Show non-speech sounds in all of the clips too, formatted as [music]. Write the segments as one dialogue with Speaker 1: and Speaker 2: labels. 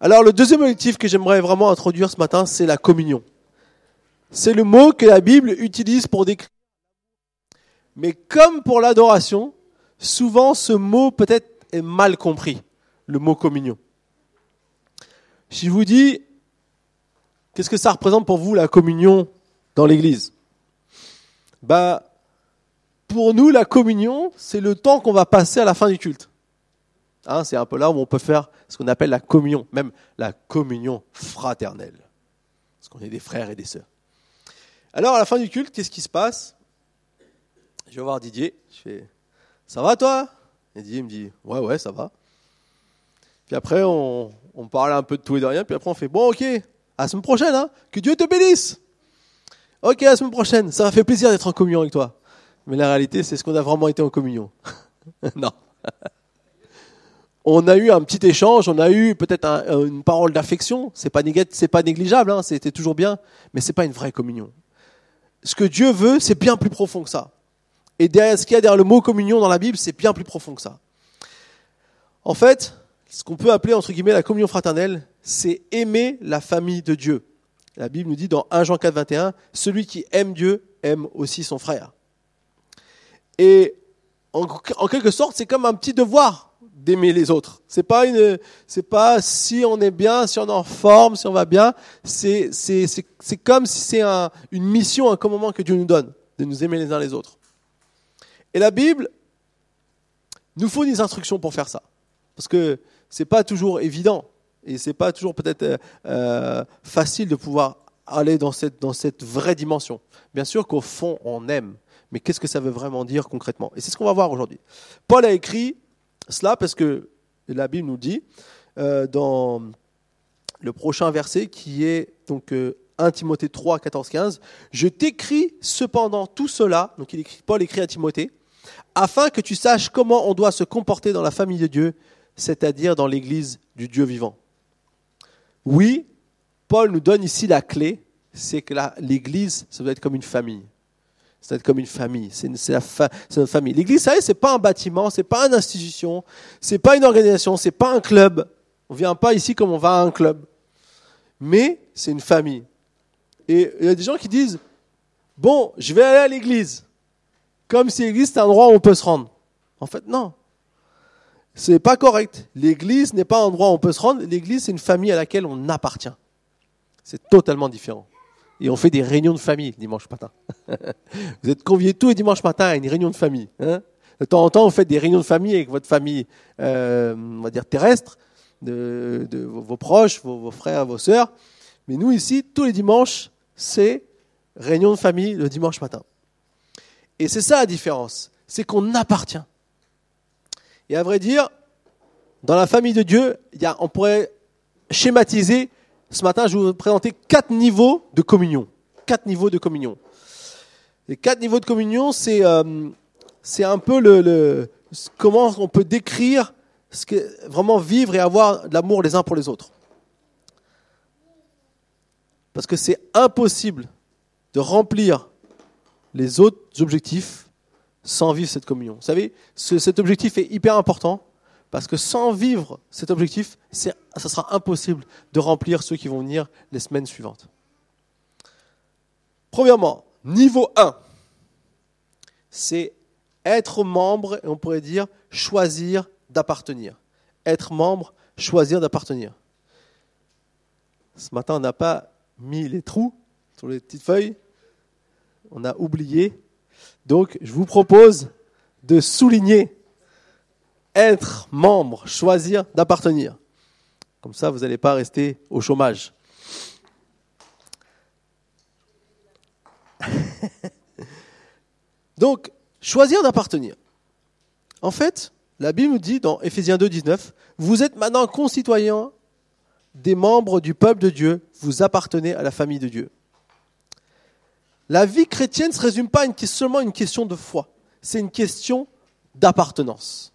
Speaker 1: Alors le deuxième objectif que j'aimerais vraiment introduire ce matin, c'est la communion. C'est le mot que la Bible utilise pour décrire. Mais comme pour l'adoration, souvent ce mot peut-être est mal compris, le mot communion. Si je vous dis, qu'est-ce que ça représente pour vous la communion dans l'Église? Bah, pour nous, la communion, c'est le temps qu'on va passer à la fin du culte. Hein, c'est un peu là où on peut faire ce qu'on appelle la communion, même la communion fraternelle. Parce qu'on est des frères et des sœurs. Alors, à la fin du culte, qu'est-ce qui se passe? Je vais voir Didier. Je fais Ça va toi? Et Didier me dit Ouais, ouais, ça va. Puis après, on, parle un peu de tout et de rien. Puis après, on fait Bon, ok, à la semaine prochaine, hein que Dieu te bénisse. Ok, à la semaine prochaine, ça m'a fait plaisir d'être en communion avec toi. Mais la réalité, c'est ce qu'on a vraiment été en communion? [laughs] non. On a eu un petit échange, on a eu peut-être un, une parole d'affection. C'est pas pas négligeable, hein, c'était toujours bien, mais c'est pas une vraie communion. Ce que Dieu veut, c'est bien plus profond que ça. Et derrière, ce qu'il y a derrière le mot communion dans la Bible, c'est bien plus profond que ça. En fait, ce qu'on peut appeler entre guillemets la communion fraternelle, c'est aimer la famille de Dieu. La Bible nous dit dans 1 Jean 4, 21, celui qui aime Dieu aime aussi son frère. Et en, quelque sorte, c'est comme un petit devoir d'aimer les autres. C'est pas une, c'est pas si on est bien, si on est en forme, si on va bien. C'est, c'est, c'est, c'est comme si c'est un, une mission, un commandement que Dieu nous donne, de nous aimer les uns les autres. Et la Bible nous faut des instructions pour faire ça. Parce que c'est pas toujours évident. Et c'est pas toujours peut-être euh, euh facile de pouvoir aller dans cette, dans cette vraie dimension. Bien sûr qu'au fond, on aime mais qu'est-ce que ça veut vraiment dire concrètement? Et c'est ce qu'on va voir aujourd'hui. Paul a écrit cela parce que la Bible nous dit euh, dans le prochain verset qui est donc 1 euh, Timothée 3, 14, 15, Je t'écris cependant tout cela, donc il écrit, Paul écrit à Timothée, afin que tu saches comment on doit se comporter dans la famille de Dieu, c'est-à-dire dans l'église du Dieu vivant. Oui, Paul nous donne ici la clé, c'est que l'église, ça doit être comme une famille. C'est comme une famille. C'est une, notre famille. L'église, ça c'est pas un bâtiment, c'est pas une institution, c'est pas une organisation, c'est pas un club. On vient pas ici comme on va à un club. Mais c'est une famille. Et il y a des gens qui disent, bon, je vais aller à l'église. Comme si l'église c'est un endroit où on peut se rendre. En fait, non. C'est pas correct. L'église n'est pas un endroit où on peut se rendre. L'église, c'est une famille à laquelle on appartient. C'est totalement différent et on fait des réunions de famille dimanche matin. [laughs] vous êtes conviés tous les dimanches matin à une réunion de famille. Hein de temps en temps, vous faites des réunions de famille avec votre famille, euh, on va dire terrestre, de, vos proches, vos, frères, vos sœurs. Mais nous ici, tous les dimanches, c'est réunion de famille le dimanche matin. Et c'est ça la différence, c'est qu'on appartient. Et à vrai dire, dans la famille de Dieu, on pourrait schématiser ce matin, je vais vous présenter quatre niveaux de communion. Quatre niveaux de communion. Les quatre niveaux de communion, c'est euh, un peu le, comment on peut décrire ce que, vraiment vivre et avoir de l'amour les uns pour les autres. Parce que c'est impossible de remplir les autres objectifs sans vivre cette communion. Vous savez, cet objectif est hyper important parce que sans vivre cet objectif, ça sera impossible de remplir ceux qui vont venir les semaines suivantes. Premièrement, niveau 1, c'est être membre, et on pourrait dire choisir d'appartenir. Être membre, choisir d'appartenir. Ce matin, on n'a pas mis les trous sur les petites feuilles. On a oublié. Donc, je vous propose de souligner être membre, choisir d'appartenir. Comme ça, vous n'allez pas rester au chômage. [laughs] Donc, choisir d'appartenir. En fait, la Bible nous dit dans Éphésiens 2, 19, vous êtes maintenant concitoyens des membres du peuple de Dieu, vous appartenez à la famille de Dieu. La vie chrétienne ne se résume pas à seulement une question de foi, c'est une question d'appartenance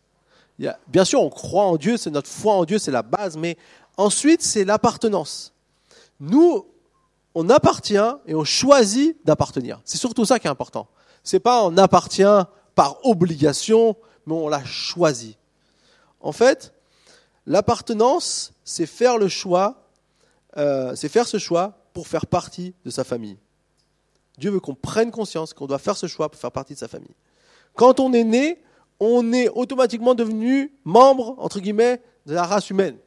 Speaker 1: bien sûr, on croit en Dieu, c'est notre foi en Dieu, c'est la base, mais ensuite, c'est l'appartenance. Nous, on appartient et on choisit d'appartenir. C'est surtout ça qui est important. C'est pas on appartient par obligation, mais on l'a choisi. En fait, l'appartenance, c'est faire le choix, euh, c'est faire ce choix pour faire partie de sa famille. Dieu veut qu'on prenne conscience qu'on doit faire ce choix pour faire partie de sa famille. Quand on est né, on est automatiquement devenu membre, entre guillemets, de la race humaine,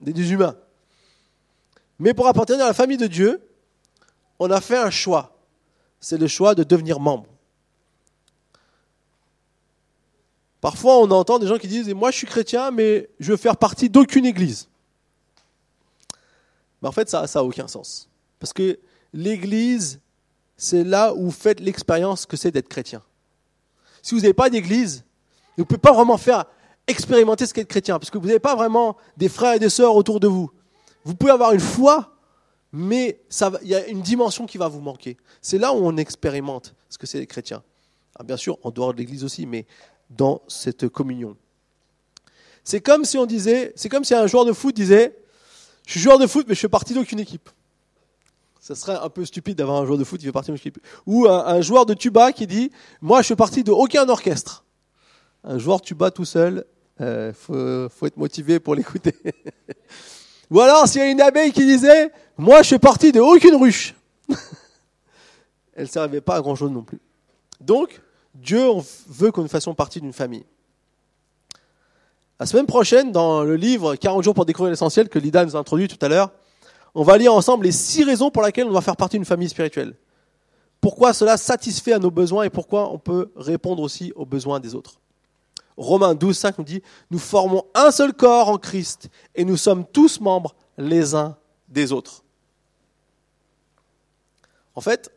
Speaker 1: des humains. Mais pour appartenir à la famille de Dieu, on a fait un choix. C'est le choix de devenir membre. Parfois, on entend des gens qui disent Moi, je suis chrétien, mais je veux faire partie d'aucune église. Mais en fait, ça n'a aucun sens. Parce que l'église, c'est là où vous faites l'expérience que c'est d'être chrétien. Si vous n'avez pas d'église, vous ne pouvez pas vraiment faire expérimenter ce qu'est être chrétien, parce que vous n'avez pas vraiment des frères et des sœurs autour de vous. Vous pouvez avoir une foi, mais il y a une dimension qui va vous manquer. C'est là où on expérimente ce que c'est être chrétien. Ah, bien sûr, en dehors de l'église aussi, mais dans cette communion. C'est comme si on disait, comme si un joueur de foot disait, je suis joueur de foot, mais je fais partie d'aucune équipe. Ça serait un peu stupide d'avoir un joueur de foot qui fait partie d'une équipe. Ou un, joueur de tuba qui dit, moi je fais partie de aucun orchestre. Un joueur de tuba tout seul, euh, faut, être motivé pour [laughs] l'écouter. Ou alors s'il y a une abeille qui disait, moi je fais partie de aucune ruche. [laughs] Elle ne servait pas à grand chose non plus. Donc, Dieu veut que nous fassions partie d'une famille. La semaine prochaine, dans le livre 40 jours pour découvrir l'essentiel que Lida nous a introduit tout à l'heure, on va lire ensemble les six raisons pour lesquelles on doit faire partie d'une famille spirituelle. Pourquoi cela satisfait à nos besoins et pourquoi on peut répondre aussi aux besoins des autres. Romains 12, 5 nous dit, nous formons un seul corps en Christ et nous sommes tous membres les uns des autres. En fait,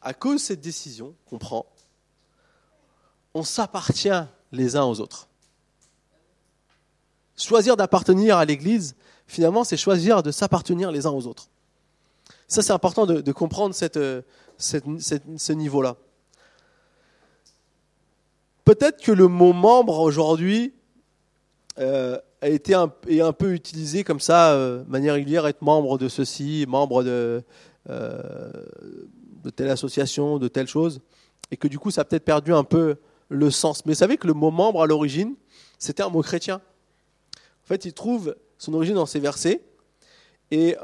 Speaker 1: à cause de cette décision qu'on prend, on s'appartient les uns aux autres. Choisir d'appartenir à l'Église, finalement, c'est choisir de s'appartenir les uns aux autres. Ça, c'est important de, comprendre ce niveau-là. Peut-être que le mot membre aujourd'hui euh, a été un, est un peu utilisé comme ça, euh, de manière régulière, être membre de ceci, membre de, euh, de telle association, de telle chose, et que du coup, ça a peut-être perdu un peu le sens. Mais vous savez que le mot membre à l'origine, c'était un mot chrétien. En fait, il trouve son origine dans ces versets. Et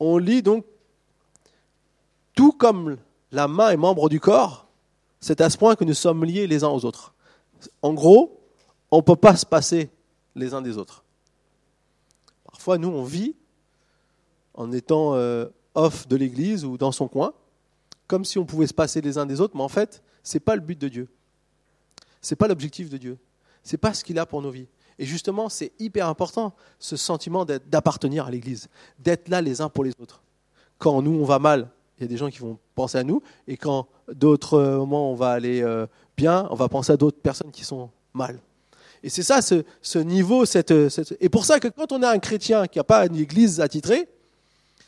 Speaker 1: on lit donc tout comme la main est membre du corps, c'est à ce point que nous sommes liés les uns aux autres. En gros, on ne peut pas se passer les uns des autres. Parfois, nous, on vit en étant euh, off de l'église ou dans son coin, comme si on pouvait se passer les uns des autres, mais en fait, ce n'est pas le but de Dieu. Ce n'est pas l'objectif de Dieu. Ce n'est pas ce qu'il a pour nos vies. Et justement, c'est hyper important, ce sentiment d'appartenir à l'Église, d'être là les uns pour les autres. Quand nous, on va mal, il y a des gens qui vont penser à nous, et quand d'autres moments, on va aller euh, bien, on va penser à d'autres personnes qui sont mal. Et c'est ça, ce, niveau, cette, et pour ça que quand on est un chrétien qui n'a pas une église attitrée,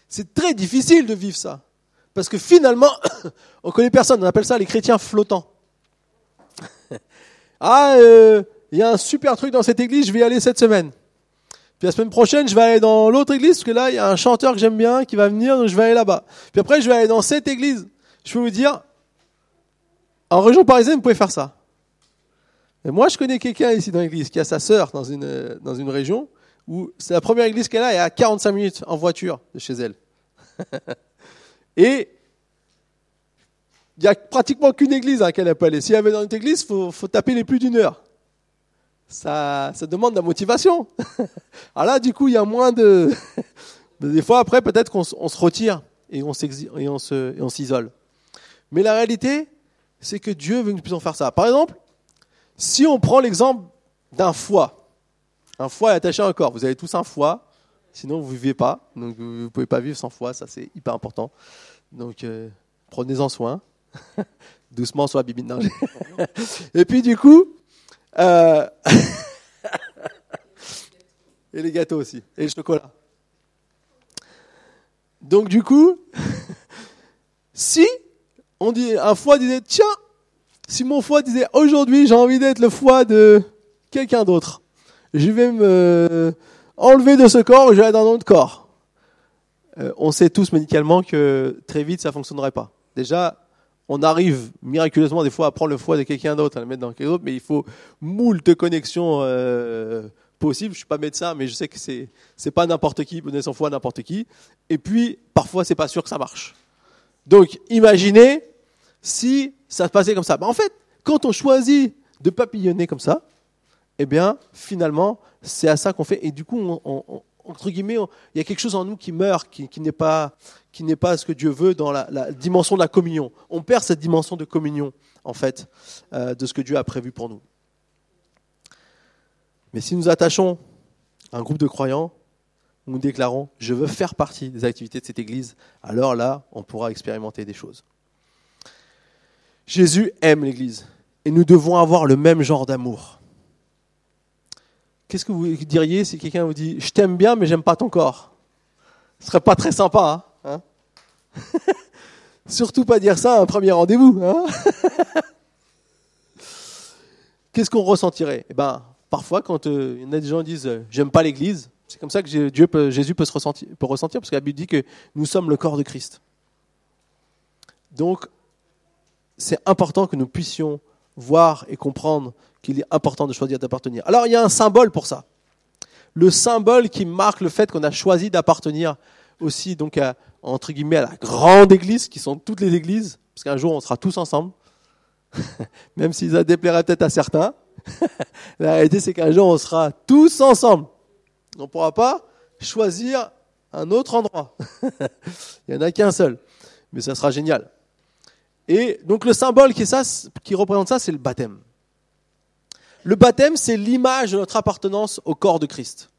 Speaker 1: c'est très difficile de vivre ça. Parce que finalement, [coughs] on connaît personne, on appelle ça les chrétiens flottants. [laughs] ah, euh, il y a un super truc dans cette église, je vais y aller cette semaine. Puis la semaine prochaine, je vais aller dans l'autre église, parce que là, il y a un chanteur que j'aime bien qui va venir, donc je vais aller là-bas. Puis après, je vais aller dans cette église. Je peux vous dire, en région parisienne, vous pouvez faire ça. Mais moi, je connais quelqu'un ici dans l'église qui a sa sœur dans une, dans une région où c'est la première église qu'elle a, et à 45 minutes en voiture de chez elle. [laughs] et il n'y a pratiquement qu'une église à laquelle elle peut aller. Si elle veut dans une église, il faut, faut taper les plus d'une heure ça, ça demande de la motivation. Alors [laughs] là, du coup, il y a moins de... [laughs] Des fois, après, peut-être qu'on se retire et on s'isole. Mais la réalité, c'est que Dieu veut que nous puissions faire ça. Par exemple, si on prend l'exemple d'un foie, un foie est attaché à un corps. Vous avez tous un foie, sinon vous ne vivez pas. Donc vous ne pouvez pas vivre sans foie, ça c'est hyper important. Donc euh, prenez-en soin. [laughs] Doucement sur la bibine. Et puis du coup, euh, [laughs] et les gâteaux aussi. Et le chocolat. Donc du coup, [laughs] si on dit, un foie disait, tiens, si mon foie disait, aujourd'hui j'ai envie d'être le foie de quelqu'un d'autre, je vais me enlever de ce corps et je vais aller dans un autre corps. Euh, on sait tous médicalement que très vite ça fonctionnerait pas. Déjà, on arrive miraculeusement des fois à prendre le foie de quelqu'un d'autre, à le mettre dans quelqu'un d'autre, mais il faut moult connexions euh, possible. Je suis pas médecin, mais je sais que c'est c'est pas n'importe qui donner son foie à n'importe qui. Et puis parfois c'est pas sûr que ça marche. Donc imaginez si ça se passait comme ça. Ben, en fait, quand on choisit de papillonner comme ça, eh bien finalement c'est à ça qu'on fait. Et du coup, on, entre guillemets, il y a quelque chose en nous qui meurt, qui, n'est pas ce que Dieu veut dans la, dimension de la communion. On perd cette dimension de communion en fait euh, de ce que Dieu a prévu pour nous. Mais si nous attachons un groupe de croyants, nous déclarons je veux faire partie des activités de cette Église, alors là, on pourra expérimenter des choses. Jésus aime l'Église et nous devons avoir le même genre d'amour. Qu'est-ce que vous diriez si quelqu'un vous dit je t'aime bien mais j'aime pas ton corps? Ce serait pas très sympa, hein, hein? [laughs] Surtout pas dire ça à un premier rendez-vous. Hein? [laughs] Qu'est-ce qu'on ressentirait? Eh ben, parfois, quand euh, il y en a des gens qui disent euh, j'aime pas l'Église, c'est comme ça que Dieu Jésus peut se ressentir, peut ressentir, parce que la Bible dit que nous sommes le corps de Christ. Donc, c'est important que nous puissions voir et comprendre qu'il est important de choisir d'appartenir. Alors, il y a un symbole pour ça. Le symbole qui marque le fait qu'on a choisi d'appartenir aussi, donc, à, entre guillemets, à la grande église, qui sont toutes les églises, parce qu'un jour, on sera tous ensemble, [laughs] même si ça déplairait peut-être à certains. [laughs] la réalité, c'est qu'un jour, on sera tous ensemble. On ne pourra pas choisir un autre endroit. [laughs] Il n'y en a qu'un seul. Mais ça sera génial. Et donc le symbole qui, qui représente ça, c'est le baptême. Le baptême, c'est l'image de notre appartenance au corps de Christ.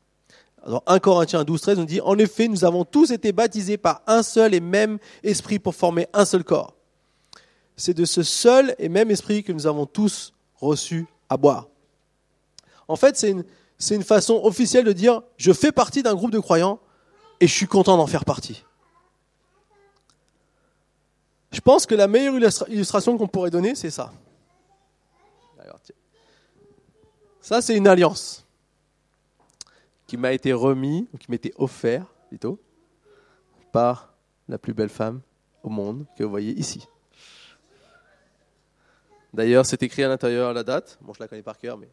Speaker 1: Alors 1 Corinthiens 12, 13 nous dit, en effet, nous avons tous été baptisés par un seul et même esprit pour former un seul corps. C'est de ce seul et même esprit que nous avons tous reçu à boire. En fait, c'est une, c'est une façon officielle de dire je fais partie d'un groupe de croyants et je suis content d'en faire partie. Je pense que la meilleure illustration qu'on pourrait donner, c'est ça. Ça, c'est une alliance qui m'a été remise, qui m'était offerte plutôt, par la plus belle femme au monde que vous voyez ici. D'ailleurs, c'est écrit à l'intérieur la date. Bon, je la connais par cœur, mais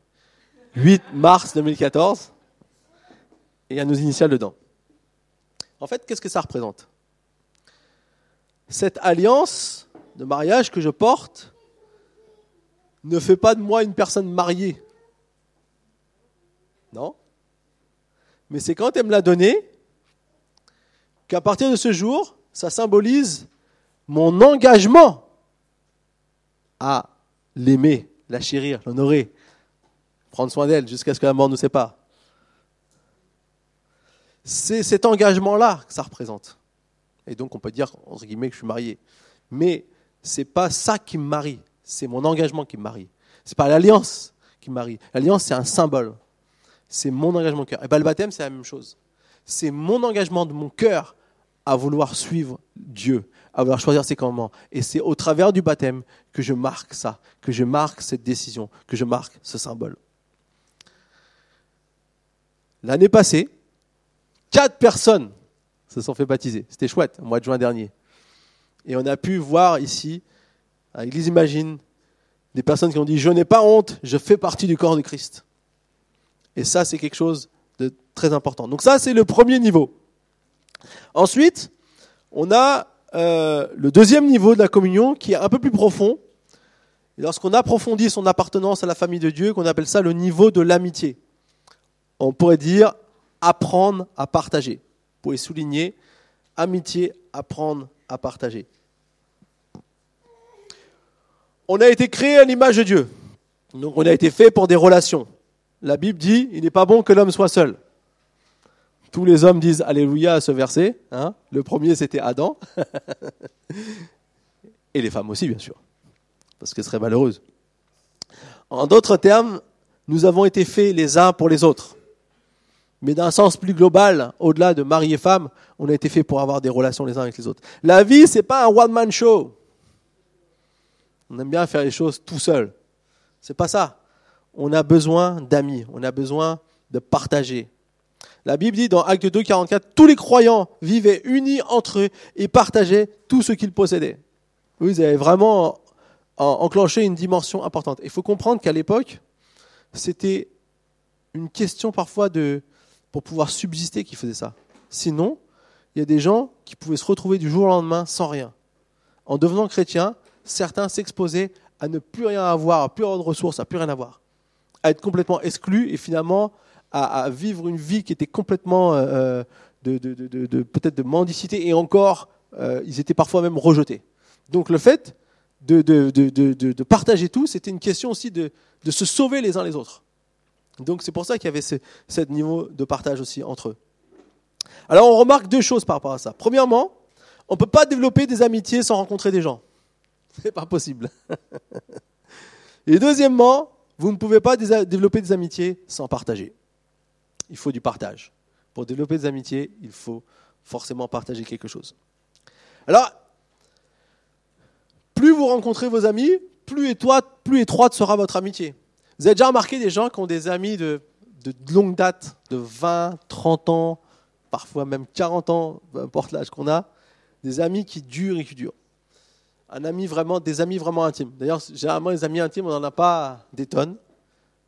Speaker 1: 8 mars 2014. Et il y a nos initiales dedans. En fait, qu'est-ce que ça représente? Cette alliance de mariage que je porte ne fait pas de moi une personne mariée. Non? Mais c'est quand elle me l'a donnée qu'à partir de ce jour, ça symbolise mon engagement à l'aimer, la chérir, l'honorer, prendre soin d'elle jusqu'à ce que la mort nous sépare. C'est cet engagement-là que ça représente. Et donc on peut dire, entre guillemets, que je suis marié. Mais c'est pas ça qui me marie, c'est mon engagement qui me marie. C'est pas l'alliance qui me marie. L'alliance, c'est un symbole. C'est mon engagement de cœur. Et bien le baptême, c'est la même chose. C'est mon engagement de mon cœur à vouloir suivre Dieu, à vouloir choisir ses commandements. Et c'est au travers du baptême que je marque ça, que je marque cette décision, que je marque ce symbole. L'année passée, quatre personnes se sont fait baptiser. C'était chouette, au mois de juin dernier. Et on a pu voir ici, à l'Église Imagine, des personnes qui ont dit Je n'ai pas honte, je fais partie du corps de Christ. Et ça, c'est quelque chose de très important. Donc, ça, c'est le premier niveau. Ensuite, on a euh, le deuxième niveau de la communion qui est un peu plus profond. Lorsqu'on approfondit son appartenance à la famille de Dieu, qu'on appelle ça le niveau de l'amitié on pourrait dire apprendre à partager. Vous pouvez souligner amitié, apprendre à partager. On a été créé à l'image de Dieu. Donc on a été fait pour des relations. La Bible dit, il n'est pas bon que l'homme soit seul. Tous les hommes disent Alléluia à ce verset. Hein. Le premier, c'était Adam. [laughs] Et les femmes aussi, bien sûr. Parce qu'elles seraient malheureuses. En d'autres termes, nous avons été faits les uns pour les autres. Mais d'un sens plus global, au-delà de mari et femme, on a été fait pour avoir des relations les uns avec les autres. La vie, c'est pas un one-man show. On aime bien faire les choses tout seul. C'est pas ça. On a besoin d'amis. On a besoin de partager. La Bible dit dans Acte 2, 44, tous les croyants vivaient unis entre eux et partageaient tout ce qu'ils possédaient. Vous avez vraiment enclenché une dimension importante. Il faut comprendre qu'à l'époque, c'était une question parfois de, pour pouvoir subsister qui faisait ça. Sinon, il y a des gens qui pouvaient se retrouver du jour au lendemain sans rien. En devenant chrétien, certains s'exposaient à ne plus rien avoir, à plus avoir de ressources, à plus rien avoir, être complètement exclus et finalement à, vivre une vie qui était complètement euh, de, peut-être de mendicité et encore, euh, ils étaient parfois même rejetés. Donc le fait de, partager tout, c'était une question aussi de, se sauver les uns les autres. Donc c'est pour ça qu'il y avait ce, ce niveau de partage aussi entre eux. Alors on remarque deux choses par rapport à ça. Premièrement, on ne peut pas développer des amitiés sans rencontrer des gens. [laughs] C'est pas possible. [laughs] Et deuxièmement, vous ne pouvez pas développer des amitiés sans partager. Il faut du partage. Pour développer des amitiés, il faut forcément partager quelque chose. Alors, plus vous rencontrez vos amis, plus étroite, plus étroite sera votre amitié. Vous avez déjà remarqué des gens qui ont des amis de, de longue date, de 20, 30 ans, parfois même 40 ans, peu importe l'âge qu'on a, des amis qui durent et qui durent. Un ami vraiment, des amis vraiment intimes. D'ailleurs, généralement, les amis intimes, on n'en a pas des tonnes,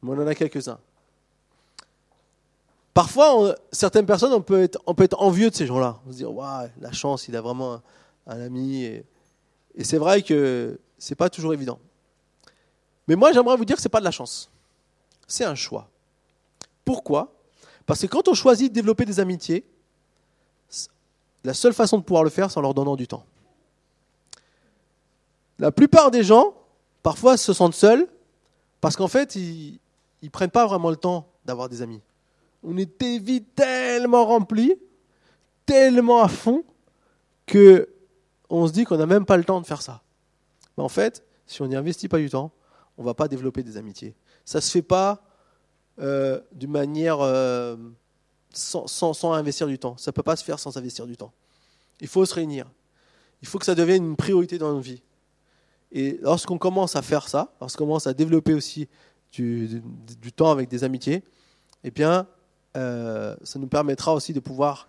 Speaker 1: mais on en a quelques-uns. Parfois, certaines personnes, on peut, être, envieux de ces gens-là. On se dit, waouh, la chance, il a vraiment un, ami. Et, c'est vrai que c'est pas toujours évident. Mais moi, j'aimerais vous dire que ce n'est pas de la chance. C'est un choix. Pourquoi? Parce que quand on choisit de développer des amitiés, la seule façon de pouvoir le faire, c'est en leur donnant du temps. La plupart des gens, parfois, se sentent seuls parce qu'en fait, ils ne prennent pas vraiment le temps d'avoir des amis. On est vies tellement remplies, tellement à fond, que on se dit qu'on n'a même pas le temps de faire ça. Mais en fait, si on n'y investit pas du temps, on ne va pas développer des amitiés. Ça ne se fait pas euh, d'une manière euh, sans, investir du temps. Ça ne peut pas se faire sans investir du temps. Il faut se réunir. Il faut que ça devienne une priorité dans nos vies. Et lorsqu'on commence à faire ça, lorsqu'on commence à développer aussi du, temps avec des amitiés, eh bien, euh, ça nous permettra aussi de pouvoir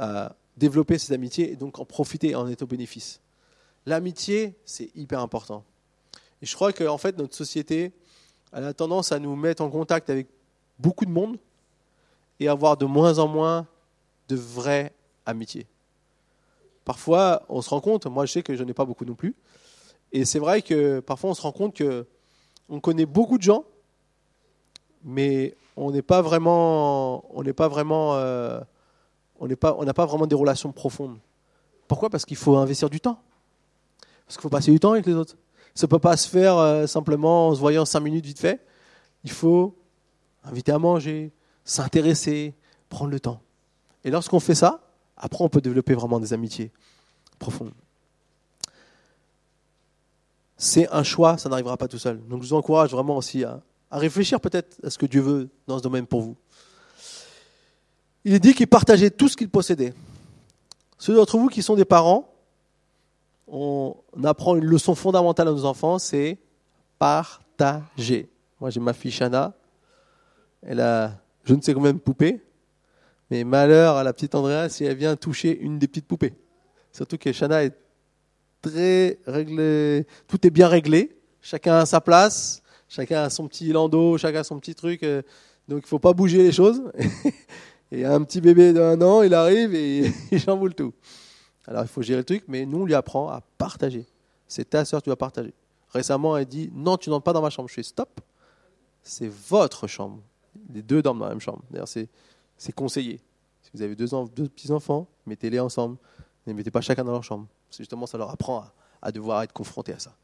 Speaker 1: euh, développer ces amitiés et donc en profiter en être au bénéfice. L'amitié, c'est hyper important. Et je crois qu'en fait, notre société, elle a tendance à nous mettre en contact avec beaucoup de monde, et avoir de moins en moins de vraies amitiés. Parfois, on se rend compte, moi je sais que je n'ai pas beaucoup non plus, et c'est vrai que parfois on se rend compte que on connaît beaucoup de gens, mais on n'est pas vraiment, on n'est pas vraiment, euh, on n'est pas, on n'a pas vraiment des relations profondes. Pourquoi? Parce qu'il faut investir du temps. Parce qu'il faut passer du temps avec les autres. Ça ne peut pas se faire euh, simplement en se voyant cinq minutes vite fait. Il faut inviter à manger, s'intéresser, prendre le temps. Et lorsqu'on fait ça, après on peut développer vraiment des amitiés profondes. C'est un choix, ça n'arrivera pas tout seul. Donc je vous encourage vraiment aussi à, réfléchir peut-être à ce que Dieu veut dans ce domaine pour vous. Il est dit qu'il partageait tout ce qu'il possédait. Ceux d'entre vous qui sont des parents, on apprend une leçon fondamentale à nos enfants, c'est partager. Moi j'ai ma fille Shana, elle a je ne sais combien de poupées, mais malheur à la petite Andrea si elle vient toucher une des petites poupées. Surtout que Shana est tout est bien réglé, chacun a sa place, chacun a son petit landau, chacun a son petit truc, euh, donc il faut pas bouger les choses. [laughs] et un petit bébé d'un an, il arrive et [laughs] il chamboule tout. Alors il faut gérer le truc, mais nous on lui apprend à partager. C'est ta soeur, tu vas partager. Récemment, elle dit non, tu n'entres pas dans ma chambre. Je fais stop. C'est votre chambre les deux dorment dans la même chambre. D'ailleurs, c'est, conseillé. Si vous avez deux, deux petits-enfants, mettez-les ensemble. Ne mettez pas chacun dans leur chambre. C'est justement, ça leur apprend à, devoir être confronté à ça.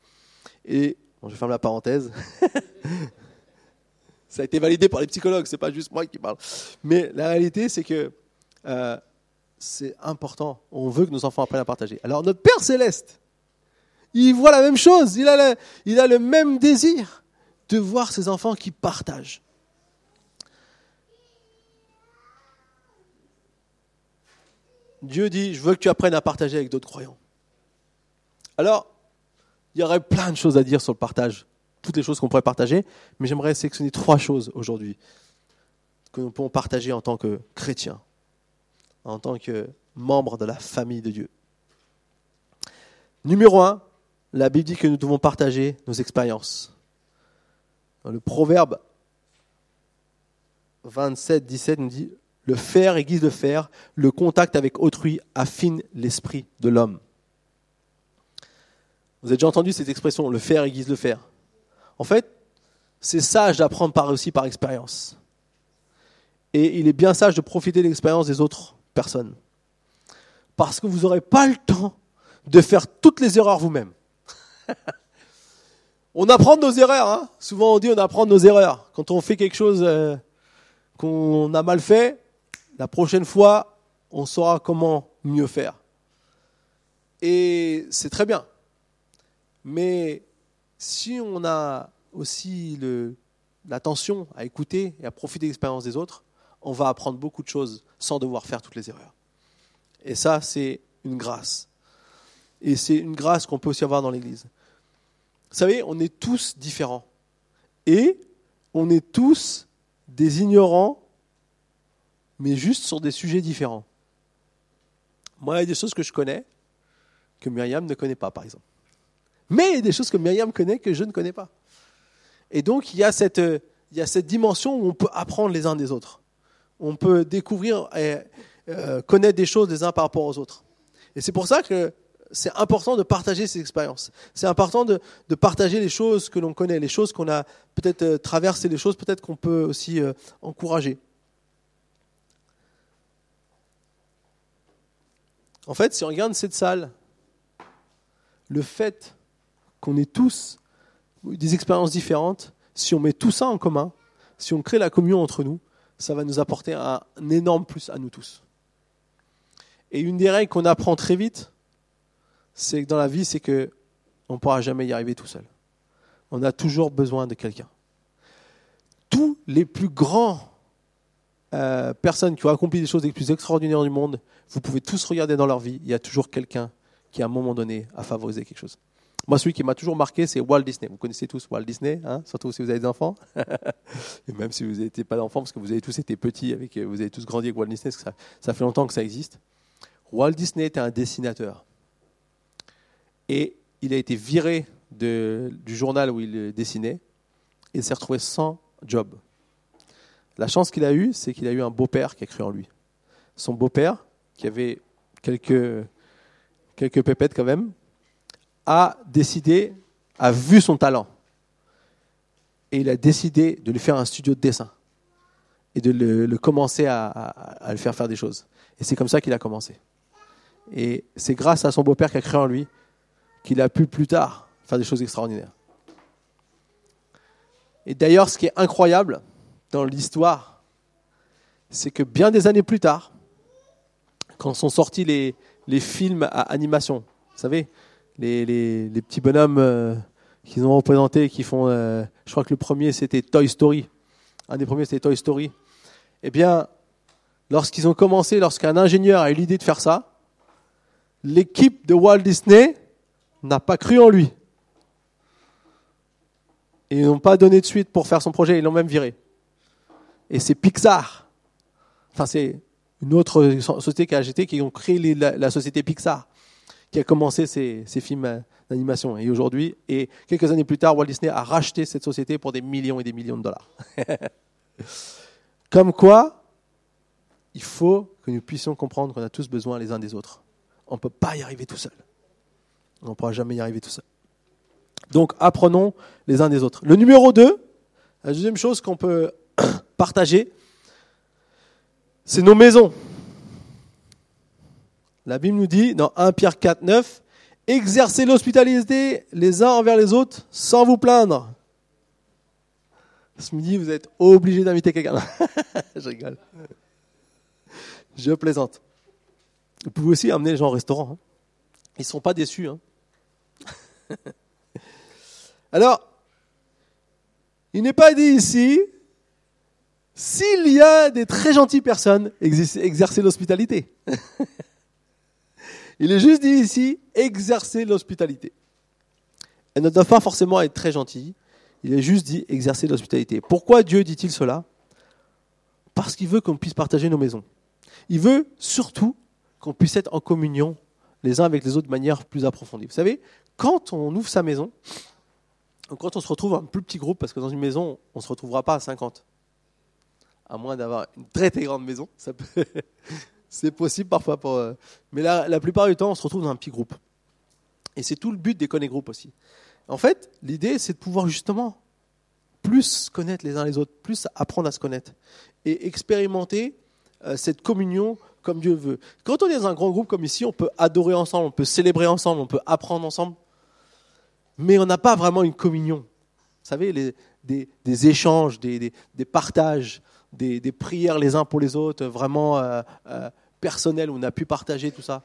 Speaker 1: Et, je ferme la parenthèse. [laughs] ça a été validé par les psychologues, c'est pas juste moi qui parle. Mais la réalité, c'est que euh, c'est important. On veut que nos enfants apprennent à partager. Alors, notre Père Céleste, il voit la même chose. Il a le même désir de voir ses enfants qui partagent. Dieu dit, je veux que tu apprennes à partager avec d'autres croyants. Alors, il y aurait plein de choses à dire sur le partage, toutes les choses qu'on pourrait partager, mais j'aimerais sélectionner trois choses aujourd'hui que nous pouvons partager en tant que chrétiens, en tant que membres de la famille de Dieu. Numéro un, la Bible dit que nous devons partager nos expériences. Le proverbe 27, 17 nous dit Le faire aiguise le fer, le contact avec autrui affine l'esprit de l'homme. Vous avez déjà entendu cette expression, le faire aiguise le fer. En fait, c'est sage d'apprendre par aussi par expérience. Et il est bien sage de profiter de l'expérience des autres personnes. Parce que vous n'aurez pas le temps de faire toutes les erreurs vous-même. [laughs] on apprend de nos erreurs. Hein. Souvent on dit on apprend de nos erreurs. Quand on fait quelque chose euh, qu'on a mal fait, la prochaine fois, on saura comment mieux faire. Et c'est très bien. Mais si on a aussi l'attention à écouter et à profiter de l'expérience des autres, on va apprendre beaucoup de choses sans devoir faire toutes les erreurs. Et ça, c'est une grâce. Et c'est une grâce qu'on peut aussi avoir dans l'Église. Vous savez, on est tous différents. Et on est tous des ignorants, mais juste sur des sujets différents. Moi, il y a des choses que je connais que Myriam ne connaît pas, par exemple. Mais il y a des choses que Myriam connaît que je ne connais pas. Et donc, il y, a cette, il y a cette dimension où on peut apprendre les uns des autres. On peut découvrir et euh, connaître des choses les uns par rapport aux autres. Et c'est pour ça que c'est important de partager ces expériences. C'est important de, partager les choses que l'on connaît, les choses qu'on a peut-être euh, traversées, les choses peut-être qu'on peut aussi euh, encourager. En fait, si on regarde cette salle, le fait qu'on ait tous des expériences différentes, si on met tout ça en commun, si on crée la communion entre nous, ça va nous apporter un, énorme plus à nous tous. Et une des règles qu'on apprend très vite, c'est que dans la vie, c'est que on ne pourra jamais y arriver tout seul. On a toujours besoin de quelqu'un. Tous les plus grands euh, personnes qui ont accompli des choses les plus extraordinaires du monde, vous pouvez tous regarder dans leur vie, il y a toujours quelqu'un qui, à un moment donné, a favorisé quelque chose. Moi, celui qui m'a toujours marqué, c'est Walt Disney. Vous connaissez tous Walt Disney, hein, surtout si vous avez des enfants. [laughs] Et même si vous n'étiez pas d'enfants, parce que vous avez tous été petits, avec, vous avez tous grandi avec Walt Disney, parce que ça, fait longtemps que ça existe. Walt Disney était un dessinateur. Et il a été viré du journal où il dessinait et s'est retrouvé sans job. La chance qu'il a eue, c'est qu'il a eu un beau-père qui a cru en lui. Son beau-père, qui avait quelques, quelques pépettes quand même, a décidé, a vu son talent. Et il a décidé de lui faire un studio de dessin et de le, commencer à, le faire faire des choses. Et c'est comme ça qu'il a commencé. Et c'est grâce à son beau-père qui a cru en lui qu'il a pu plus tard faire des choses extraordinaires. Et d'ailleurs, ce qui est incroyable dans l'histoire, c'est que bien des années plus tard, quand sont sortis les films à animation, vous savez, les, petits bonhommes euh, qu'ils ont représentés, qui font, euh, je crois que le premier c'était Toy Story, un des premiers c'était Toy Story. Eh bien, lorsqu'ils ont commencé, lorsqu'un ingénieur a eu l'idée de faire ça, l'équipe de Walt Disney n'a pas cru en lui. Ils n'ont pas donné de suite pour faire son projet, ils l'ont même viré. Et c'est Pixar. Enfin, c'est une autre société qui a acheté, qui ont créé la, société Pixar, qui a commencé ces, films d'animation. Et aujourd'hui, et quelques années plus tard, Walt Disney a racheté cette société pour des millions et des millions de dollars. [laughs] Comme quoi, il faut que nous puissions comprendre qu'on a tous besoin les uns des autres. On ne peut pas y arriver tout seul. On ne pourra jamais y arriver tout seul. Donc apprenons les uns des autres. Le numéro 2, la deuxième chose qu'on peut [coughs] partager, c'est nos maisons. La Bible nous dit dans 1 Pierre 4, 9, exercez l'hospitalité les uns envers les autres sans vous plaindre. Ce midi, vous êtes obligé d'inviter quelqu'un. [laughs] Je rigole. Je plaisante. Vous pouvez aussi amener les gens au restaurant. Hein. Ils ne seront pas déçus. Hein. [laughs] Alors, il n'est pas dit ici, s'il y a des très gentilles personnes, exercer l'hospitalité. [laughs] il est juste dit ici, exercer l'hospitalité. Elle ne doit pas forcément être très gentille, il est juste dit exercer l'hospitalité. Pourquoi Dieu dit-il cela? Parce qu'il veut qu'on puisse partager nos maisons. Il veut surtout qu'on puisse être en communion les uns avec les autres de manière plus approfondie. Vous savez, quand on ouvre sa maison, quand on se retrouve un plus petit groupe, parce que dans une maison, on ne se retrouvera pas à 50. à moins d'avoir une très très grande maison. Ça peut... [laughs] c'est possible parfois. Pour, euh, mais la, plupart du temps, on se retrouve dans un petit groupe. Et c'est tout le but des Connect Group aussi. En fait, l'idée, c'est de pouvoir justement plus connaître les uns les autres, plus apprendre à se connaître et expérimenter euh, cette communion comme Dieu veut. Quand on est dans un grand groupe comme ici, on peut adorer ensemble, on peut célébrer ensemble, on peut apprendre ensemble, mais on n'a pas vraiment une communion. Vous savez, des, échanges, des, partages, des, prières les uns pour les autres, vraiment euh, personnels, où on a pu partager tout ça.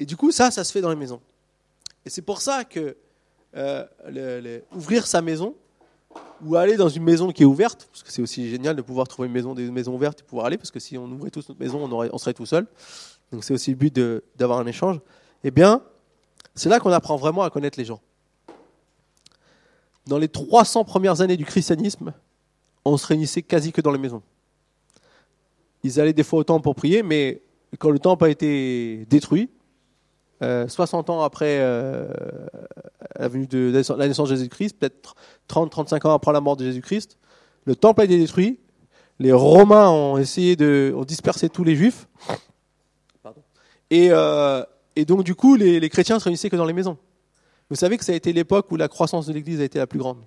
Speaker 1: Et du coup, ça, ça se fait dans les maisons. Et c'est pour ça que ouvrir sa maison, ou aller dans une maison qui est ouverte, parce que c'est aussi génial de pouvoir trouver une maison, des maisons ouvertes et pouvoir aller, parce que si on ouvrait tous notre maison, on, on serait tout seul. Donc c'est aussi le but d'avoir un échange. Eh bien, c'est là qu'on apprend vraiment à connaître les gens. Dans les 300 premières années du christianisme, on se réunissait quasi que dans les maisons. Ils allaient des fois au temple pour prier, mais quand le temple a été détruit, 60 euh, ans après euh, la, venue de, la naissance de Jésus-Christ, peut-être 30-35 ans après la mort de Jésus-Christ, le temple a été détruit. Les Romains ont essayé de ont dispersé tous les Juifs. Et, euh, et, donc du coup, les, les chrétiens se réunissaient que dans les maisons. Vous savez que ça a été l'époque où la croissance de l'Église a été la plus grande.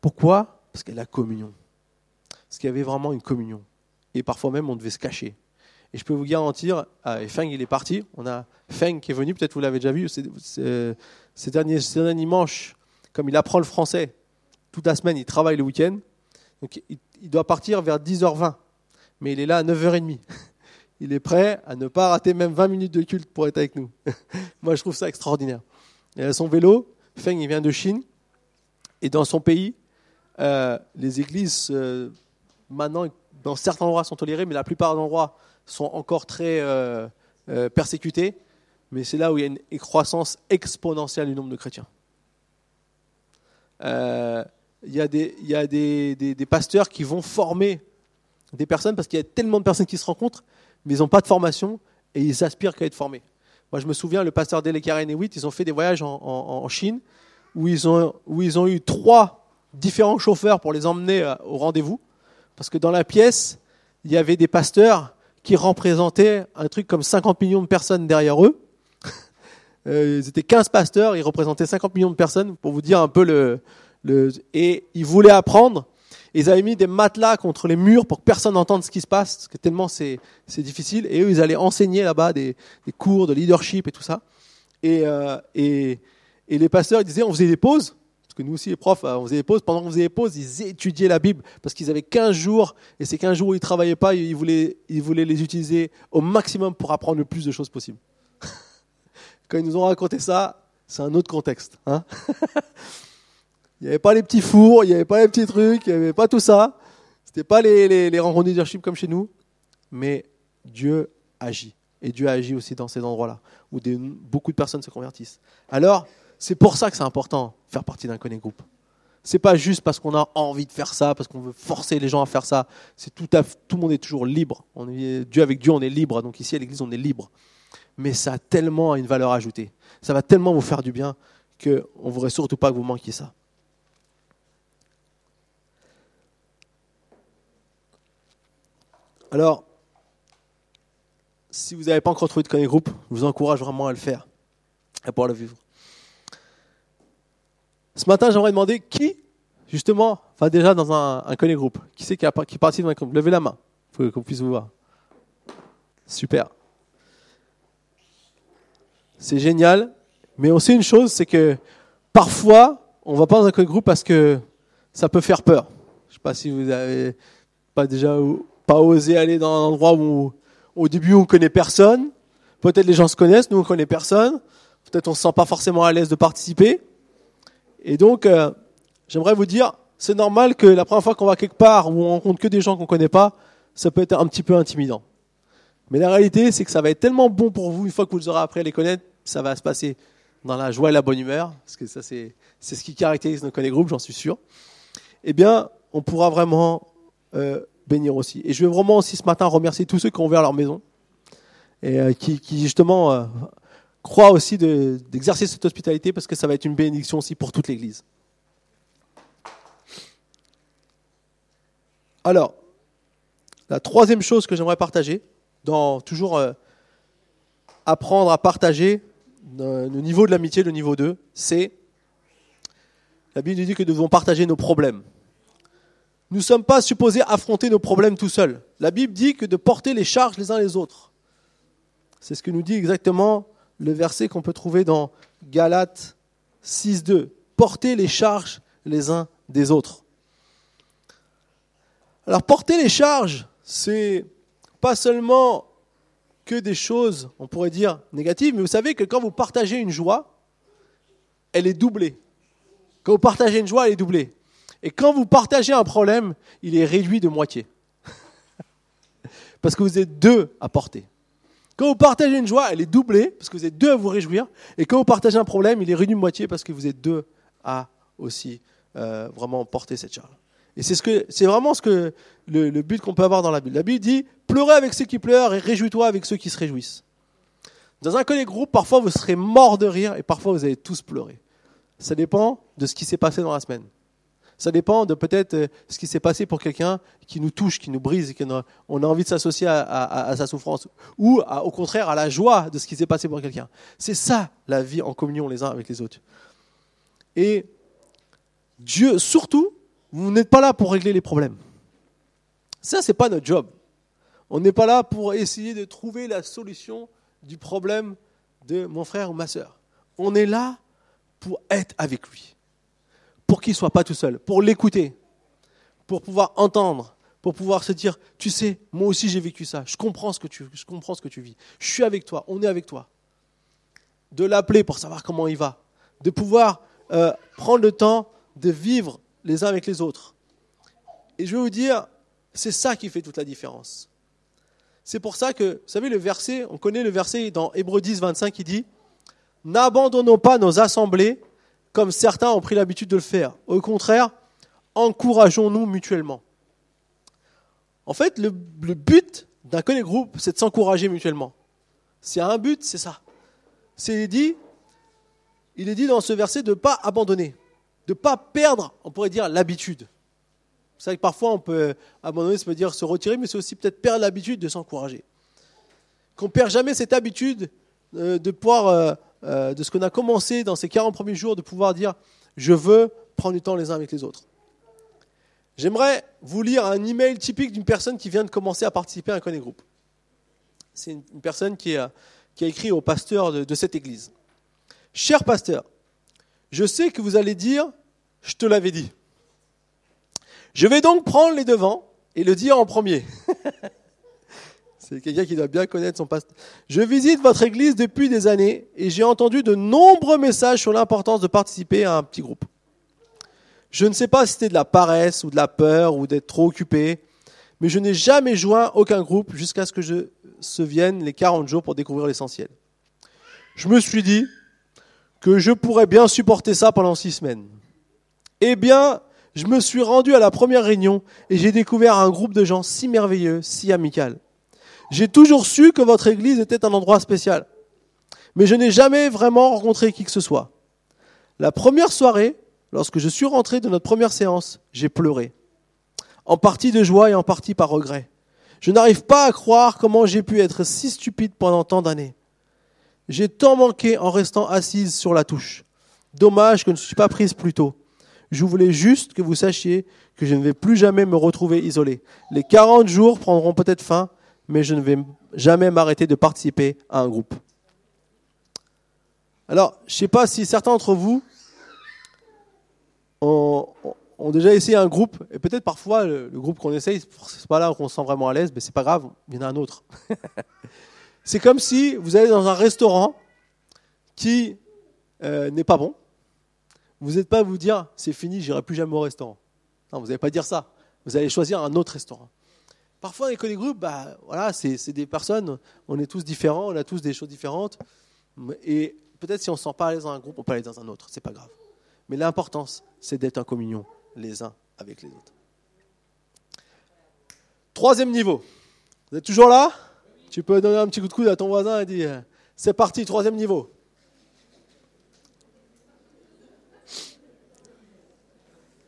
Speaker 1: Pourquoi? Parce qu'il y a la communion. Parce qu'il y avait vraiment une communion. Et parfois même, on devait se cacher. Et je peux vous garantir, ah, et Feng, il est parti. On a Feng qui est venu, peut-être vous l'avez déjà vu, ces, derniers, dimanches, comme il apprend le français toute la semaine, il travaille le week-end. Donc il, doit partir vers 10h20. Mais il est là à 9h30. [laughs] Il est prêt à ne pas rater même 20 minutes de culte pour être avec nous. [laughs] Moi, je trouve ça extraordinaire. Il a son vélo. Feng, il vient de Chine. Et dans son pays, euh, les églises, euh, maintenant, dans certains endroits, sont tolérées, mais la plupart des endroits sont encore très euh, euh, persécutés, mais c'est là où il y a une croissance exponentielle du nombre de chrétiens. Euh, il y a, des, pasteurs qui vont former des personnes parce qu'il y a tellement de personnes qui se rencontrent, mais ils n'ont pas de formation et ils aspirent qu'à être formés. Moi, je me souviens, le pasteur Delekaren et Witt, ils ont fait des voyages en, Chine où ils ont eu trois différents chauffeurs pour les emmener au rendez-vous. Parce que dans la pièce, il y avait des pasteurs qui représentaient un truc comme 50 millions de personnes derrière eux. [laughs] Euh, ils étaient 15 pasteurs, ils représentaient 50 millions de personnes, pour vous dire un peu le... le et ils voulaient apprendre. Ils avaient mis des matelas contre les murs pour que personne n'entende ce qui se passe, parce que tellement c'est difficile. Et eux, ils allaient enseigner là-bas des, des, cours de leadership et tout ça. Et, euh, et, et les pasteurs, ils disaient, on faisait des pauses que nous aussi, les profs, euh, on faisait des. Pendant qu'on faisait des pauses, ils étudiaient la Bible parce qu'ils avaient 15 jours. Et ces 15 jours où ils ne travaillaient pas, ils voulaient, ils voulaient les utiliser au maximum pour apprendre le plus de choses possible. [laughs] Quand ils nous ont raconté ça, c'est un autre contexte. Hein [laughs] il n'y avait pas les petits fours, il n'y avait pas les petits trucs, il n'y avait pas tout ça. Ce n'était pas les, les, les rencontres leadership comme chez nous. Mais Dieu agit. Et Dieu agit aussi dans ces endroits-là, où beaucoup de personnes se convertissent. Alors, c'est pour ça que c'est important faire partie d'un Connect Group. C'est pas juste parce qu'on a envie de faire ça, parce qu'on veut forcer les gens à faire ça. C'est tout, à, tout le monde est toujours libre. On Dieu avec Dieu, on est libre. Donc ici à l'Église, on est libre. Mais ça a tellement une valeur ajoutée. Ça va tellement vous faire du bien qu'on ne voudrait surtout pas que vous manquiez ça. Alors, si vous n'avez pas encore trouvé de Connect Group, je vous encourage vraiment à le faire, à pouvoir le vivre. Ce matin, j'aimerais demander qui, justement, enfin déjà dans un, un groupe, qui c'est qui, qui participe dans un groupe? Levez la main, pour qu'on puisse vous voir. Super. C'est génial, mais on sait une chose, c'est que parfois, on va pas dans un groupe parce que ça peut faire peur. Je ne sais pas si vous avez pas déjà pas osé aller dans un endroit où au début on connaît personne. Peut-être les gens se connaissent, nous on connaît personne. Peut-être on se sent pas forcément à l'aise de participer. Et donc, euh, j'aimerais vous dire, c'est normal que la première fois qu'on va quelque part où on rencontre que des gens qu'on ne connaît pas, ça peut être un petit peu intimidant. Mais la réalité, c'est que ça va être tellement bon pour vous, une fois que vous aurez appris à les connaître, ça va se passer dans la joie et la bonne humeur, parce que ça, c'est, ce qui caractérise nos connect groupes, j'en suis sûr. Eh bien, on pourra vraiment euh, bénir aussi. Et je veux vraiment aussi ce matin remercier tous ceux qui ont ouvert leur maison et euh, qui, justement crois aussi d'exercer cette hospitalité parce que ça va être une bénédiction aussi pour toute l'Église. Alors, la troisième chose que j'aimerais partager, dans toujours euh, apprendre à partager euh, le niveau de l'amitié, le niveau 2, c'est la Bible nous dit que nous devons partager nos problèmes. Nous ne sommes pas supposés affronter nos problèmes tout seuls. La Bible dit que de porter les charges les uns les autres. C'est ce que nous dit exactement le verset qu'on peut trouver dans Galates 6.2. Porter les charges les uns des autres. Alors porter les charges, c'est pas seulement que des choses, on pourrait dire, négatives, mais vous savez que quand vous partagez une joie, elle est doublée. Quand vous partagez une joie, elle est doublée. Et quand vous partagez un problème, il est réduit de moitié. [laughs] parce que vous êtes deux à porter. Quand vous partagez une joie, elle est doublée, parce que vous êtes deux à vous réjouir. Et quand vous partagez un problème, il est réduit de moitié, parce que vous êtes deux à aussi euh, vraiment porter cette charge. Et c'est ce vraiment ce que le, but qu'on peut avoir dans la Bible. La Bible dit pleurez avec ceux qui pleurent et réjouis-toi avec ceux qui se réjouissent. Dans un collègue groupe, parfois vous serez mort de rire et parfois vous allez tous pleurer. Ça dépend de ce qui s'est passé dans la semaine. Ça dépend de peut-être euh, ce qui s'est passé pour quelqu'un qui nous touche, qui nous brise, et on a envie de s'associer à, sa souffrance, ou au contraire à la joie de ce qui s'est passé pour quelqu'un. C'est ça la vie en communion les uns avec les autres. Et Dieu, surtout, vous n'êtes pas là pour régler les problèmes. Ça, c'est pas notre job. On n'est pas là pour essayer de trouver la solution du problème de mon frère ou ma soeur. On est là pour être avec lui, pour qu'il ne soit pas tout seul, pour l'écouter, pour pouvoir entendre, pour pouvoir se dire, tu sais, moi aussi j'ai vécu ça, je comprends ce que tu, je comprends ce que tu vis, je suis avec toi, on est avec toi. De l'appeler pour savoir comment il va, de pouvoir euh, prendre le temps de vivre les uns avec les autres. Et je vais vous dire, c'est ça qui fait toute la différence. C'est pour ça que, vous savez, le verset, on connaît le verset dans Hébreu 10, 25 qui dit N'abandonnons pas nos assemblées comme certains ont pris l'habitude de le faire. Au contraire, encourageons-nous mutuellement. En fait, le, but d'un collègue groupe, c'est de s'encourager mutuellement. S'il y a un but, c'est ça. C'est dit, il est dit dans ce verset de ne pas abandonner de ne pas perdre, on pourrait dire, l'habitude. C'est vrai que parfois on peut abandonner, ça veut dire se retirer, mais c'est aussi peut-être perdre l'habitude de s'encourager. Qu'on ne perd jamais cette habitude euh, de pouvoir, euh, de ce qu'on a commencé dans ces 40 premiers jours, de pouvoir dire je veux prendre du temps les uns avec les autres. J'aimerais vous lire un email typique d'une personne qui vient de commencer à participer à un Connect Group. C'est une, personne qui a, qui a, écrit au pasteur de cette église. Cher pasteur, je sais que vous allez dire, je te l'avais dit. Je vais donc prendre les devants et le dire en premier. [laughs] C'est quelqu'un qui doit bien connaître son pasteur. Je visite votre église depuis des années et j'ai entendu de nombreux messages sur l'importance de participer à un petit groupe. Je ne sais pas si c'était de la paresse ou de la peur ou d'être trop occupé, mais je n'ai jamais joint aucun groupe jusqu'à ce que je se vienne les 40 jours pour découvrir l'essentiel. Je me suis dit, que je pourrais bien supporter ça pendant six semaines. Eh bien, je me suis rendu à la première réunion et j'ai découvert un groupe de gens si merveilleux, si amical. J'ai toujours su que votre église était un endroit spécial, mais je n'ai jamais vraiment rencontré qui que ce soit. La première soirée, lorsque je suis rentré de notre première séance, j'ai pleuré, en partie de joie et en partie par regret. Je n'arrive pas à croire comment j'ai pu être si stupide pendant tant d'années. J'ai tant manqué en restant assise sur la touche. Dommage que je ne suis pas prise plus tôt. Je voulais juste que vous sachiez que je ne vais plus jamais me retrouver isolé. Les 40 jours prendront peut-être fin, mais je ne vais jamais m'arrêter de participer à un groupe. Alors, je ne sais pas si certains d'entre vous ont, déjà essayé un groupe, et peut-être parfois le, groupe qu'on essaye, c'est pas là qu'on se sent vraiment à l'aise, mais c'est pas grave, il y en a un autre. [laughs] C'est comme si vous allez dans un restaurant qui euh, n'est pas bon. Vous n'êtes pas à vous dire c'est fini, j'irai plus jamais au restaurant. Non, vous n'allez pas dire ça. Vous allez choisir un autre restaurant. Parfois, avec les groupes, bah, voilà, c'est des personnes, on est tous différents, on a tous des choses différentes. Et peut-être si on ne se sent pas à dans un groupe, on peut aller dans un autre, c'est pas grave. Mais l'importance, c'est d'être en communion les uns avec les autres. Troisième niveau. Vous êtes toujours là? Tu peux donner un petit coup de coude à ton voisin et dire c'est parti, troisième niveau.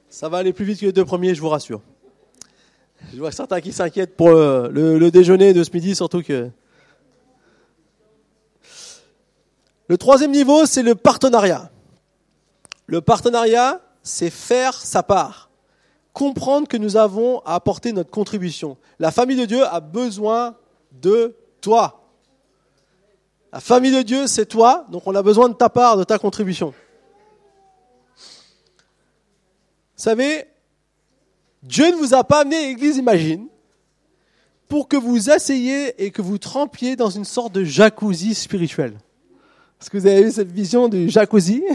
Speaker 1: Ça va aller plus vite que les deux premiers, je vous rassure. Je vois certains qui s'inquiètent pour le, déjeuner de ce midi, surtout que. Le troisième niveau, c'est le partenariat. Le partenariat, c'est faire sa part. Comprendre que nous avons à apporter notre contribution. La famille de Dieu a besoin de toi. La famille de Dieu, c'est toi, donc on a besoin de ta part, de ta contribution. Vous savez, Dieu ne vous a pas amené à l'église Imagine pour que vous asseyez et que vous trempiez dans une sorte de jacuzzi spirituel. Est-ce que vous avez eu cette vision du jacuzzi [laughs]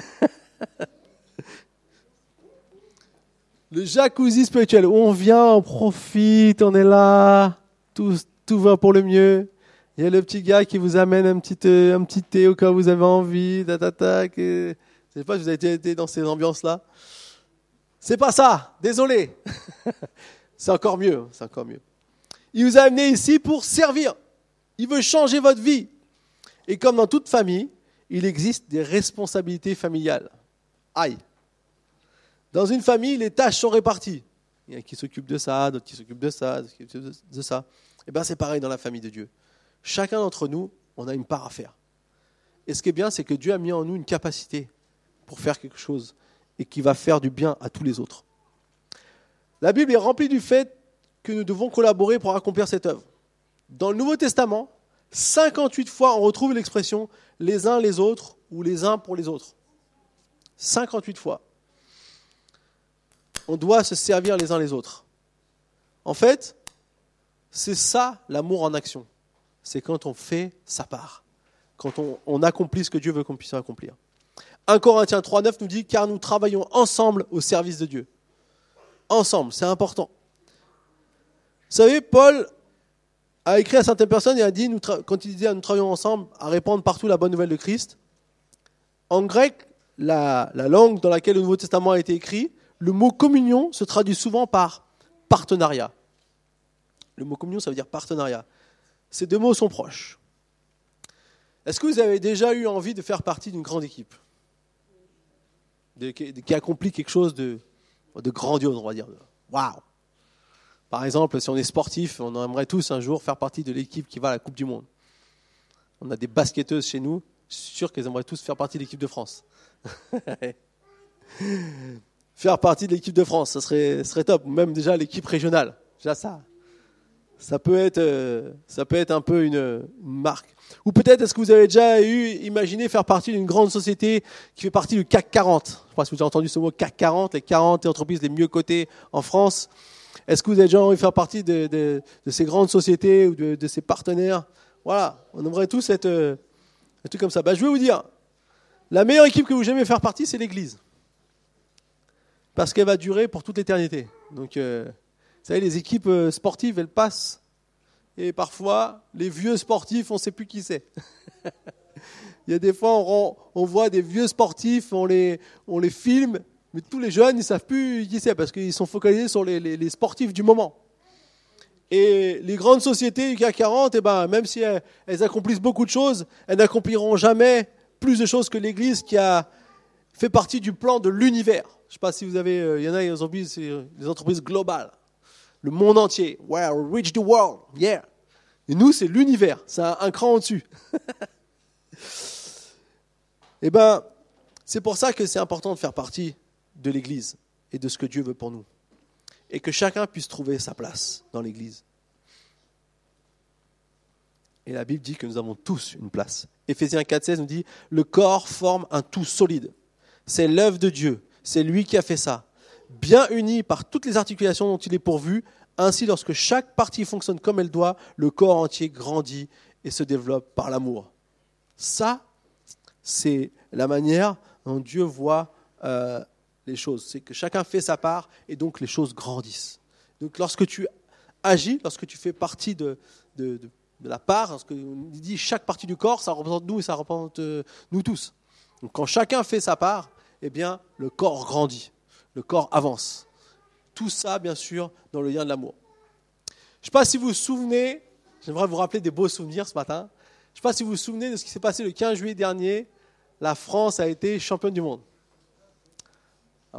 Speaker 1: Le jacuzzi spirituel, où on vient, on profite, on est là, tout, tout va pour le mieux. Il y a le petit gars qui vous amène un petit, euh, un petit thé au cas où vous avez envie. Ta, ta, ta, Je sais pas si vous avez été dans ces ambiances-là. C'est pas ça, désolé. [laughs] c'est encore mieux, c'est encore mieux. Il vous a amené ici pour servir. Il veut changer votre vie. Et comme dans toute famille, il existe des responsabilités familiales. Aïe. Dans une famille, les tâches sont réparties. Il y en a qui s'occupent de ça, d'autres qui s'occupent de ça, d'autres qui s'occupent de ça. Et eh bien c'est pareil dans la famille de Dieu. Chacun d'entre nous, on a une part à faire. Et ce qui est bien, c'est que Dieu a mis en nous une capacité pour faire quelque chose et qui va faire du bien à tous les autres. La Bible est remplie du fait que nous devons collaborer pour accomplir cette œuvre. Dans le Nouveau Testament, 58 fois on retrouve l'expression les uns les autres ou les uns pour les autres. 58 fois. On doit se servir les uns les autres. En fait, c'est ça l'amour en action c'est quand on fait sa part, quand on, accomplit ce que Dieu veut qu'on puisse accomplir. 1 Corinthiens 3.9 nous dit, car nous travaillons ensemble au service de Dieu. Ensemble, c'est important. Vous savez, Paul a écrit à certaines personnes et a dit, quand il disait nous travaillons ensemble à répandre partout la bonne nouvelle de Christ, en grec, la langue dans laquelle le Nouveau Testament a été écrit, le mot communion se traduit souvent par partenariat. Le mot communion, ça veut dire partenariat. Ces deux mots sont proches. Est-ce que vous avez déjà eu envie de faire partie d'une grande équipe? Qui accomplit quelque chose de, grandiose, on va dire. Waouh Par exemple, si on est sportif, on aimerait tous un jour faire partie de l'équipe qui va à la Coupe du Monde. On a des basketteuses chez nous, je suis sûr qu'elles aimeraient tous faire partie de l'équipe de France. [laughs] faire partie de l'équipe de France, ça serait, serait top. Même déjà l'équipe régionale. Déjà ça, ça peut être, euh, ça peut être un peu une, marque. Ou peut-être est-ce que vous avez déjà eu imaginé faire partie d'une grande société qui fait partie du CAC 40 Je ne sais pas si vous avez entendu ce mot CAC 40, les 40 entreprises les mieux cotées en France. Est-ce que vous avez déjà envie de faire partie de, ces grandes sociétés ou de, ces partenaires? Voilà, on aimerait tous être euh, un truc comme ça. Bah, je vais vous dire, la meilleure équipe que vous jamais faire partie, c'est l'Église. Parce qu'elle va durer pour toute l'éternité. Donc, euh, savez, les équipes euh, sportives, elles passent. Et parfois, les vieux sportifs, on ne sait plus qui c'est. [laughs] Il y a des fois, on, voit des vieux sportifs, on les, les filme, mais tous les jeunes, ils ne savent plus qui c'est parce qu'ils sont focalisés sur les, sportifs du moment. Et les grandes sociétés du CAC 40, eh ben, même si elles, accomplissent beaucoup de choses, elles n'accompliront jamais plus de choses que l'Église qui a fait partie du plan de l'univers. Je ne sais pas si vous avez, euh, il y en a, ils ont des entreprises globales le monde entier. Wow, reach the world, yeah. Et nous, c'est l'univers, c'est un, cran au-dessus. [laughs] Eh bien, c'est pour ça que c'est important de faire partie de l'Église et de ce que Dieu veut pour nous. Et que chacun puisse trouver sa place dans l'Église. Et la Bible dit que nous avons tous une place. Éphésiens 4,16 nous dit Le corps forme un tout solide. C'est l'œuvre de Dieu. C'est lui qui a fait ça bien uni par toutes les articulations dont il est pourvu. Ainsi, lorsque chaque partie fonctionne comme elle doit, le corps entier grandit et se développe par l'amour. Ça, c'est la manière dont Dieu voit euh, les choses. C'est que chacun fait sa part et donc les choses grandissent. Donc lorsque tu agis, lorsque tu fais partie de, la part, lorsque on dit chaque partie du corps, ça représente nous et ça représente euh, nous tous. Donc quand chacun fait sa part, eh bien le corps grandit le corps avance. Tout ça, bien sûr, dans le lien de l'amour. Je ne sais pas si vous vous souvenez, j'aimerais vous rappeler des beaux souvenirs ce matin. Je ne sais pas si vous vous souvenez de ce qui s'est passé le 15 juillet dernier. La France a été championne du monde.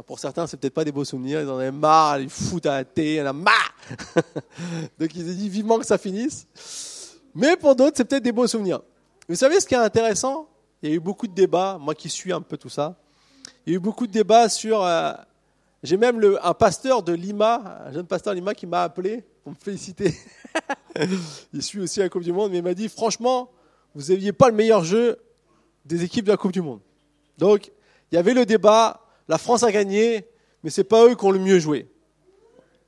Speaker 1: pour certains, ce n'est peut-être pas des beaux souvenirs, ils en avaient marre, ils foutent à la télé, [laughs] ils en ont marre. Donc il s'est dit vivement que ça finisse. Mais pour d'autres, c'est peut-être des beaux souvenirs. Vous savez ce qui est intéressant? Il y a eu beaucoup de débats, moi qui suis un peu tout ça. Il y a eu beaucoup de débats sur. Euh, j'ai même le, un pasteur de Lima, un jeune pasteur de Lima qui m'a appelé pour me féliciter. [laughs] il suit aussi la Coupe du Monde, mais il m'a dit franchement, vous n'aviez pas le meilleur jeu des équipes de la Coupe du Monde. Donc, il y avait le débat, la France a gagné, mais c'est pas eux qui ont le mieux joué.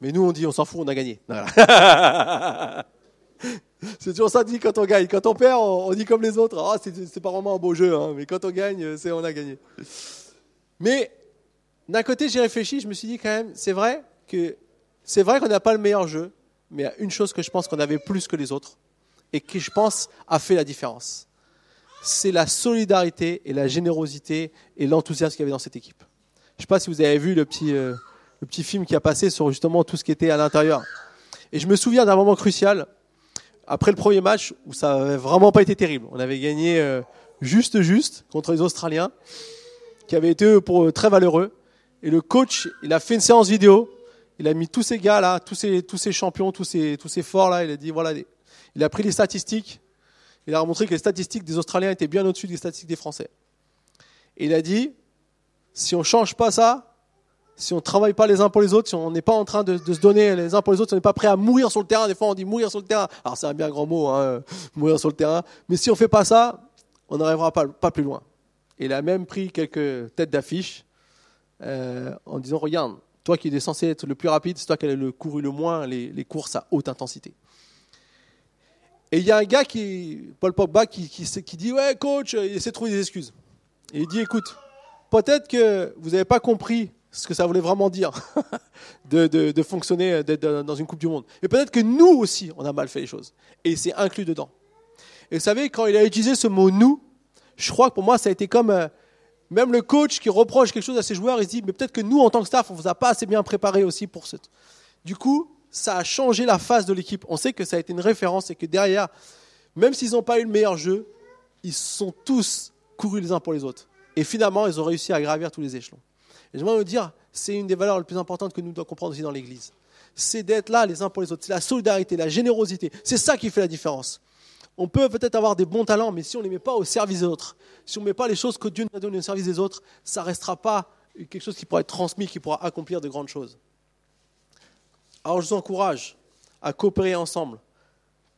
Speaker 1: Mais nous, on dit, on s'en fout, on a gagné. [laughs] c'est toujours ça dit quand on gagne. Quand on perd, on, dit comme les autres, ah, c'est pas vraiment un beau jeu, hein, mais quand on gagne, c'est on a gagné. Mais d'un côté, j'ai réfléchi, je me suis dit quand même, c'est vrai que c'est vrai qu'on n'a pas le meilleur jeu, mais il y a une chose que je pense qu'on avait plus que les autres et qui, je pense, a fait la différence. C'est la solidarité et la générosité et l'enthousiasme qu'il y avait dans cette équipe. Je ne sais pas si vous avez vu le petit, euh, le petit film qui a passé sur justement tout ce qui était à l'intérieur. Et je me souviens d'un moment crucial, après le premier match, où ça n'avait vraiment pas été terrible. On avait gagné euh, juste, juste contre les Australiens, qui avaient été pour très valeureux. Et le coach, il a fait une séance vidéo. Il a mis tous ces gars là, tous ces, tous ces champions, tous ces, tous ces forts là. Il a dit voilà, il a pris les statistiques. Il a montré que les statistiques des Australiens étaient bien au-dessus des statistiques des Français. Et il a dit si on change pas ça, si on travaille pas les uns pour les autres, si on n'est pas en train de, se donner les uns pour les autres, si on n'est pas prêt à mourir sur le terrain, des fois on dit mourir sur le terrain. Alors c'est un bien grand mot, hein, [laughs] mourir sur le terrain. Mais si on fait pas ça, on n'arrivera pas, pas plus loin. Et il a même pris quelques têtes d'affiche euh, en disant regarde, toi qui es censé être le plus rapide, c'est toi qui as le couru le moins les, courses à haute intensité. Et il y a un gars qui, Paul Pogba, qui, qui, dit ouais coach, il essaie de trouver des excuses. Et il dit écoute, peut-être que vous n'avez pas compris ce que ça voulait vraiment dire [laughs] de, de, fonctionner dans une Coupe du Monde. Et peut-être que nous aussi, on a mal fait les choses. Et c'est inclus dedans. Et vous savez, quand il a utilisé ce mot nous, je crois que pour moi, ça a été comme euh, même le coach qui reproche quelque chose à ses joueurs, il se dit, mais peut-être que nous, en tant que staff, on ne vous a pas assez bien préparé aussi pour ce. Du coup, ça a changé la face de l'équipe. On sait que ça a été une référence et que derrière, même s'ils n'ont pas eu le meilleur jeu, ils sont tous courus les uns pour les autres. Et finalement, ils ont réussi à gravir tous les échelons. Et je me dire, c'est une des valeurs les plus importantes que nous devons comprendre aussi dans l'Église. C'est d'être là les uns pour les autres. C'est la solidarité, la générosité. C'est ça qui fait la différence. On peut peut-être avoir des bons talents, mais si on ne les met pas au service des autres, si on ne met pas les choses que Dieu nous a données au service des autres, ça ne restera pas quelque chose qui pourra être transmis, qui pourra accomplir de grandes choses. Alors je vous encourage à coopérer ensemble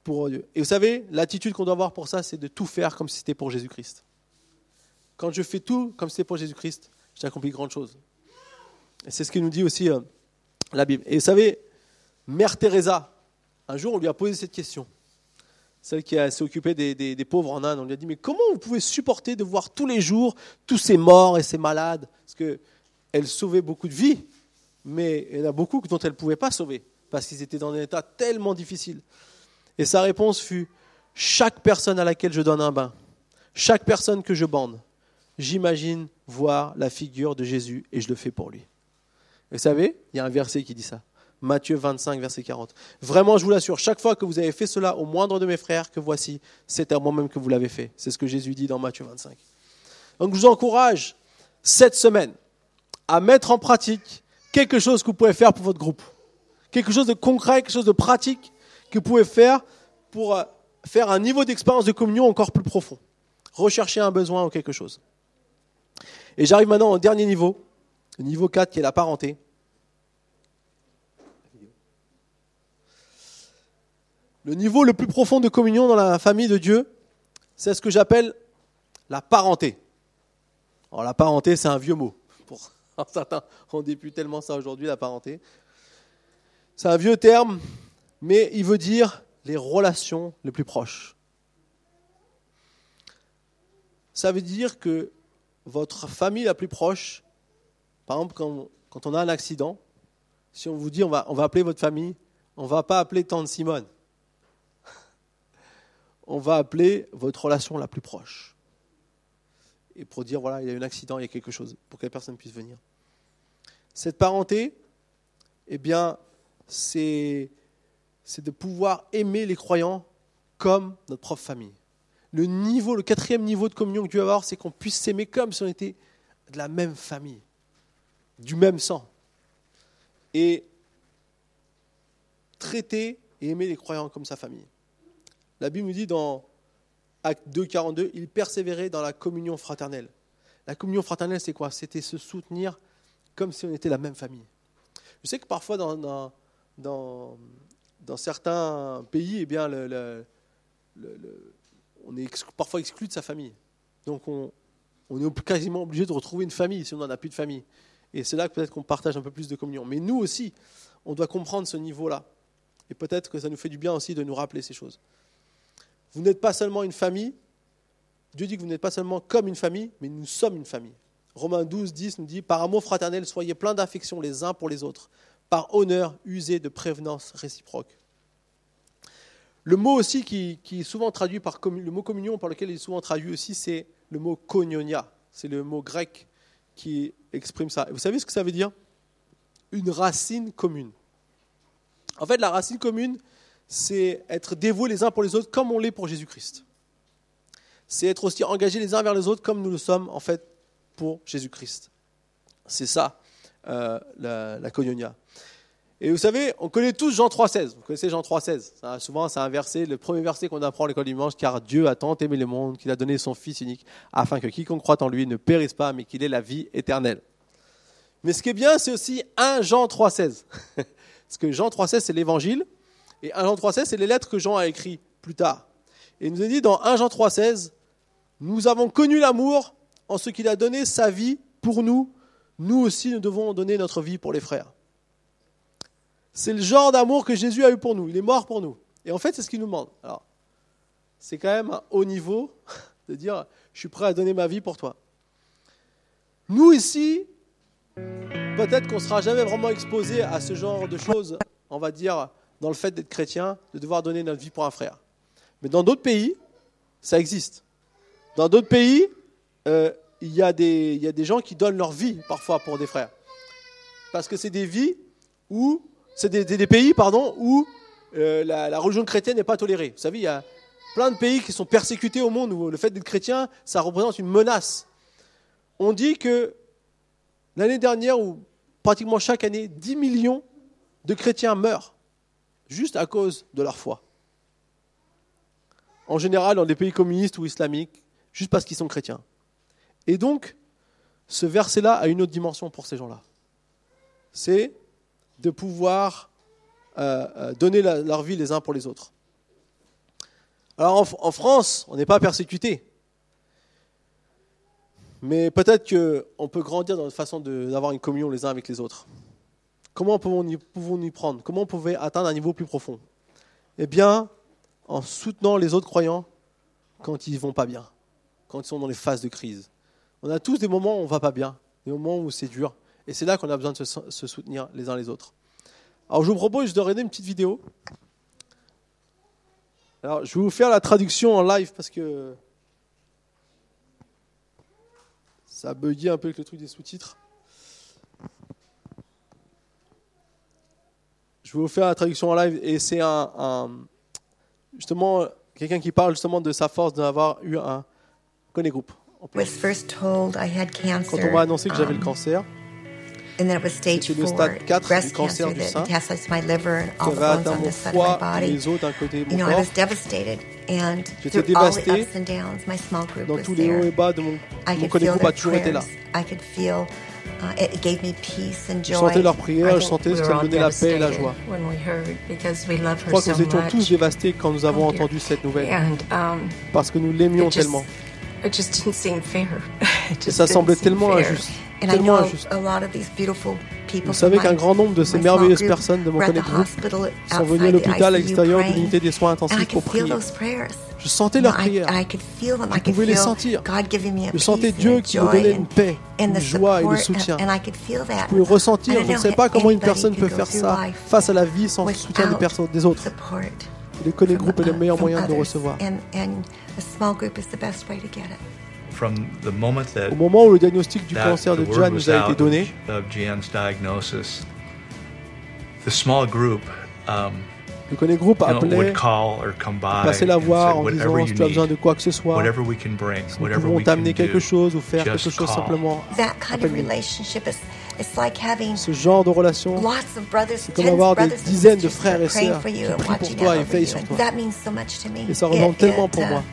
Speaker 1: pour Dieu. Et vous savez, l'attitude qu'on doit avoir pour ça, c'est de tout faire comme si c'était pour Jésus-Christ. Quand je fais tout comme si c'était pour Jésus-Christ, j'ai accompli de grandes choses. Et c'est ce que nous dit aussi euh, la Bible. Et vous savez, Mère Teresa, un jour on lui a posé cette question celle qui s'est occupée des, pauvres en Inde. On lui a dit, mais comment vous pouvez supporter de voir tous les jours tous ces morts et ces malades? Parce qu'elle sauvait beaucoup de vies, mais il y en a beaucoup dont elle ne pouvait pas sauver, parce qu'ils étaient dans un état tellement difficile. Et sa réponse fut, chaque personne à laquelle je donne un bain, chaque personne que je bande, j'imagine voir la figure de Jésus et je le fais pour lui. vous savez, il y a un verset qui dit ça. Matthieu 25, verset 40. Vraiment, je vous l'assure, chaque fois que vous avez fait cela au moindre de mes frères, que voici, c'est à moi-même que vous l'avez fait. C'est ce que Jésus dit dans Matthieu 25. Donc je vous encourage cette semaine à mettre en pratique quelque chose que vous pouvez faire pour votre groupe. Quelque chose de concret, quelque chose de pratique que vous pouvez faire pour euh, faire un niveau d'expérience de communion encore plus profond. Rechercher un besoin ou quelque chose. Et j'arrive maintenant au dernier niveau, le niveau 4 qui est la parenté. Le niveau le plus profond de communion dans la famille de Dieu, c'est ce que j'appelle la parenté. Alors la parenté, c'est un vieux mot. Pour [laughs] certains, on dit plus tellement ça aujourd'hui, la parenté. C'est un vieux terme, mais il veut dire les relations les plus proches. Ça veut dire que votre famille la plus proche, par exemple quand, on a un accident, si on vous dit on va, on va appeler votre famille, on ne va pas appeler tante Simone on va appeler votre relation la plus proche. Et pour dire, voilà, il y a un accident, il y a quelque chose, pour que la personne puisse venir. Cette parenté, eh bien, c'est, c'est de pouvoir aimer les croyants comme notre propre famille. Le niveau, le quatrième niveau de communion que Dieu va avoir, c'est qu'on puisse s'aimer comme si on était de la même famille, du même sang. Et traiter et aimer les croyants comme sa famille. La Bible nous dit dans Acte 2, 42, il persévérait dans la communion fraternelle. La communion fraternelle, c'est quoi? C'était se soutenir comme si on était la même famille. Je sais que parfois, dans, certains pays, eh bien, on est parfois exclu de sa famille. Donc, on, on est quasiment obligé de retrouver une famille si on n'en a plus de famille. Et c'est là que peut-être qu'on partage un peu plus de communion. Mais nous aussi, on doit comprendre ce niveau-là. Et peut-être que ça nous fait du bien aussi de nous rappeler ces choses. Vous n'êtes pas seulement une famille. Dieu dit que vous n'êtes pas seulement comme une famille, mais nous sommes une famille. Romains 12, 10 nous dit Par amour fraternel, soyez pleins d'affection les uns pour les autres. Par honneur, usez de prévenance réciproque. Le mot aussi qui, est souvent traduit par le mot communion, par lequel il est souvent traduit aussi, c'est le mot koinonia. C'est le mot grec qui exprime ça. Et vous savez ce que ça veut dire? Une racine commune. En fait, la racine commune, c'est être dévoués les uns pour les autres comme on l'est pour Jésus-Christ. C'est être aussi engagés les uns vers les autres comme nous le sommes en fait pour Jésus-Christ. C'est ça, euh, la, la. Et vous savez, on connaît tous Jean 3,16. Vous connaissez Jean 3,16 Ça, Souvent, c'est un verset, le premier verset qu'on apprend à l'école du dimanche, car Dieu a tant aimé le monde qu'il a donné son Fils unique, afin que quiconque croit en lui ne périsse pas, mais qu'il ait la vie éternelle. Mais ce qui est bien, c'est aussi 1 Jean 3,16. [laughs] Parce que Jean 3,16, c'est l'évangile, et 1 Jean 3,16, c'est les lettres que Jean a écrites plus tard. Et il nous a dit dans 1 Jean 3,16, nous avons connu l'amour en ce qu'il a donné sa vie pour nous. Nous aussi, nous devons donner notre vie pour les frères. C'est le genre d'amour que Jésus a eu pour nous. Il est mort pour nous. Et en fait, c'est ce qu'il nous demande. Alors, c'est quand même un haut niveau [laughs] de dire je suis prêt à donner ma vie pour toi. Nous ici, peut-être qu'on ne sera jamais vraiment exposé à ce genre de choses, on va dire, dans le fait d'être chrétien, de devoir donner notre vie pour un frère. Mais dans d'autres pays, ça existe. Dans d'autres pays, euh, il y, a des- y a des gens qui donnent leur vie parfois pour des frères. Parce que c'est des vies où, c'est des, des- des pays pardon, où euh, la, la religion chrétienne n'est pas tolérée. Vous savez, il y a plein de pays qui sont persécutés au monde où le fait d'être chrétien, ça représente une menace. On dit que l'année dernière, ou pratiquement chaque année, 10 millions de chrétiens meurent juste à cause de leur foi. En général, dans des pays communistes ou islamiques, juste parce qu'ils sont chrétiens. Et donc, ce verset-là a une autre dimension pour ces gens-là. C'est de pouvoir euh, euh, donner leur vie les uns pour les autres. Alors en, en France, on n'est pas persécuté. Mais peut-être qu'on peut grandir dans notre façon d'avoir une communion les uns avec les autres. Comment pouvons-nous pouvons y prendre? Comment on pouvait atteindre un niveau plus profond? Eh bien, en soutenant les autres croyants quand ils vont pas bien, quand ils sont dans les phases de crise. On a tous des moments où on va pas bien, des moments où c'est dur. Et c'est là qu'on a besoin de se, se soutenir les uns les autres. Alors je vous propose de regarder une petite vidéo. Alors je vais vous faire la traduction en live parce que ça a bugué un peu avec le truc des sous-titres. Je vais vous faire la traduction en live et c'est un, un- justement quelqu'un qui parle justement de sa force d'avoir eu un connaît groupe. Quand on m'a annoncé que j'avais le
Speaker 2: um,
Speaker 1: cancer,
Speaker 2: and then it was stage
Speaker 1: C'était le stade 4
Speaker 2: breast
Speaker 1: du cancer du sein,
Speaker 2: the
Speaker 1: avait atteint
Speaker 2: on
Speaker 1: mon foie et les os d'un côté de mon corps. J'étais
Speaker 2: through all the
Speaker 1: dévasté.
Speaker 2: ups and downs, my small group
Speaker 1: Dans
Speaker 2: was
Speaker 1: tous les hauts et bas de mon,
Speaker 2: I
Speaker 1: mon
Speaker 2: could
Speaker 1: connaît
Speaker 2: feel
Speaker 1: groupe a toujours été là.
Speaker 2: prayers. I could feel uh, it gave me peace and
Speaker 1: Je
Speaker 2: joy.
Speaker 1: sentais leurs prières, je sentais
Speaker 2: were
Speaker 1: qui me donnait la paix et la joie.
Speaker 2: When we heard, because we love
Speaker 1: Je
Speaker 2: her
Speaker 1: crois que nous étions tous dévastés quand nous avons entendu cette nouvelle,
Speaker 2: And um,
Speaker 1: parce que nous l'aimions
Speaker 2: it just,
Speaker 1: tellement.
Speaker 2: it just didn't seem fair. [laughs] It
Speaker 1: Et ça
Speaker 2: didn't
Speaker 1: semblait
Speaker 2: seem
Speaker 1: tellement
Speaker 2: fair.
Speaker 1: injuste, tellement injuste. Vous savez qu'un grand nombre de ces merveilleuses personnes de mon connaît groupe sont venues à l'hôpital à l'extérieur de l'unité des soins intensifs pour
Speaker 2: could feel
Speaker 1: prier. Je sentais leurs prières. Je pouvais les sentir. Je sentais
Speaker 2: and
Speaker 1: Dieu
Speaker 2: a
Speaker 1: qui me donnait une paix, une joie et le soutien. Je pouvais le ressentir. Je ne sais pas comment une personne peut faire ça face à la vie sans le soutien des, personnes, des autres.
Speaker 2: support
Speaker 1: Le groupe est le meilleur moyen de
Speaker 2: others.
Speaker 1: recevoir. Au moment où le diagnostic du cancer
Speaker 3: the
Speaker 1: de
Speaker 3: was
Speaker 1: nous a été
Speaker 3: out
Speaker 1: donné,
Speaker 3: of, of Gian's diagnosis, the small group um,
Speaker 1: le connaît groupe appelait,
Speaker 3: would call or come by
Speaker 1: passer la voir en
Speaker 3: whatever
Speaker 1: disant si tu as besoin de quoi que ce soit,
Speaker 3: whatever we can bring,
Speaker 1: nous
Speaker 3: whatever
Speaker 1: pouvons
Speaker 3: we can
Speaker 1: t'amener quelque
Speaker 3: do.
Speaker 1: chose ou faire quelque chose
Speaker 3: call.
Speaker 1: simplement.
Speaker 2: That kind of
Speaker 1: Appelle-nous.
Speaker 2: relationship is It's like having
Speaker 1: Ce genre de relation,
Speaker 2: lots of brothers,
Speaker 1: comme
Speaker 2: tens
Speaker 1: avoir
Speaker 2: of
Speaker 1: des dizaines de frères et sœurs
Speaker 2: for you
Speaker 1: qui
Speaker 2: and
Speaker 1: prient pour toi et veillent
Speaker 2: you.
Speaker 1: sur toi.
Speaker 2: That means so much to me.
Speaker 1: Et ça représente
Speaker 2: It-
Speaker 1: tellement pour
Speaker 2: uh,
Speaker 1: moi.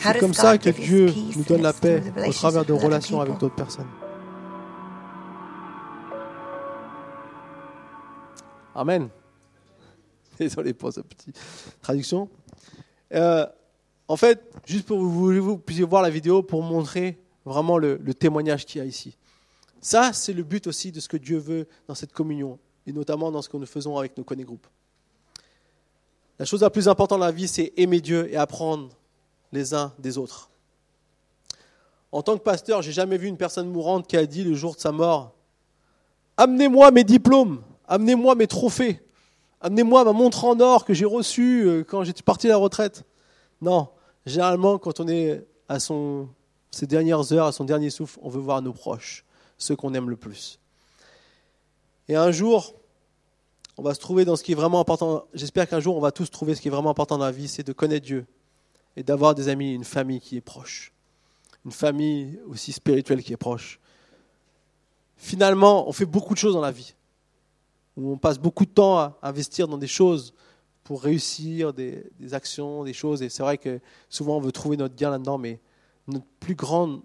Speaker 1: C'est comme ça que Dieu nous donne la paix au travers de relations avec d'autres personnes. Amen. [laughs] Désolé pour cette petite traduction. Euh, en fait, juste pour que vous, vous puissiez voir la vidéo pour montrer vraiment le, le témoignage qu'il y a ici. Ça, c'est le but aussi de ce que Dieu veut dans cette communion, et notamment dans ce que nous faisons avec nos connets groupes. La chose la plus importante dans la vie, c'est aimer Dieu et apprendre les uns des autres. En tant que pasteur, j'ai jamais vu une personne mourante qui a dit le jour de sa mort Amenez-moi mes diplômes, amenez-moi mes trophées, amenez-moi ma montre en or que j'ai reçue euh, quand j'étais parti à la retraite. Non, généralement, quand on est à ses dernières heures, à son dernier souffle, on veut voir nos proches, ceux qu'on aime le plus. Et un jour, on va se trouver dans ce qui est vraiment important. J'espère qu'un jour, on va tous trouver ce qui est vraiment important dans la vie, c'est de connaître Dieu et d'avoir des amis, une famille qui est proche, une famille aussi spirituelle qui est proche. Finalement, on fait beaucoup de choses dans la vie, où on passe beaucoup de temps à investir dans des choses pour réussir, des, actions, des choses. Et c'est vrai que souvent, on veut trouver notre gain là-dedans, mais notre plus grande,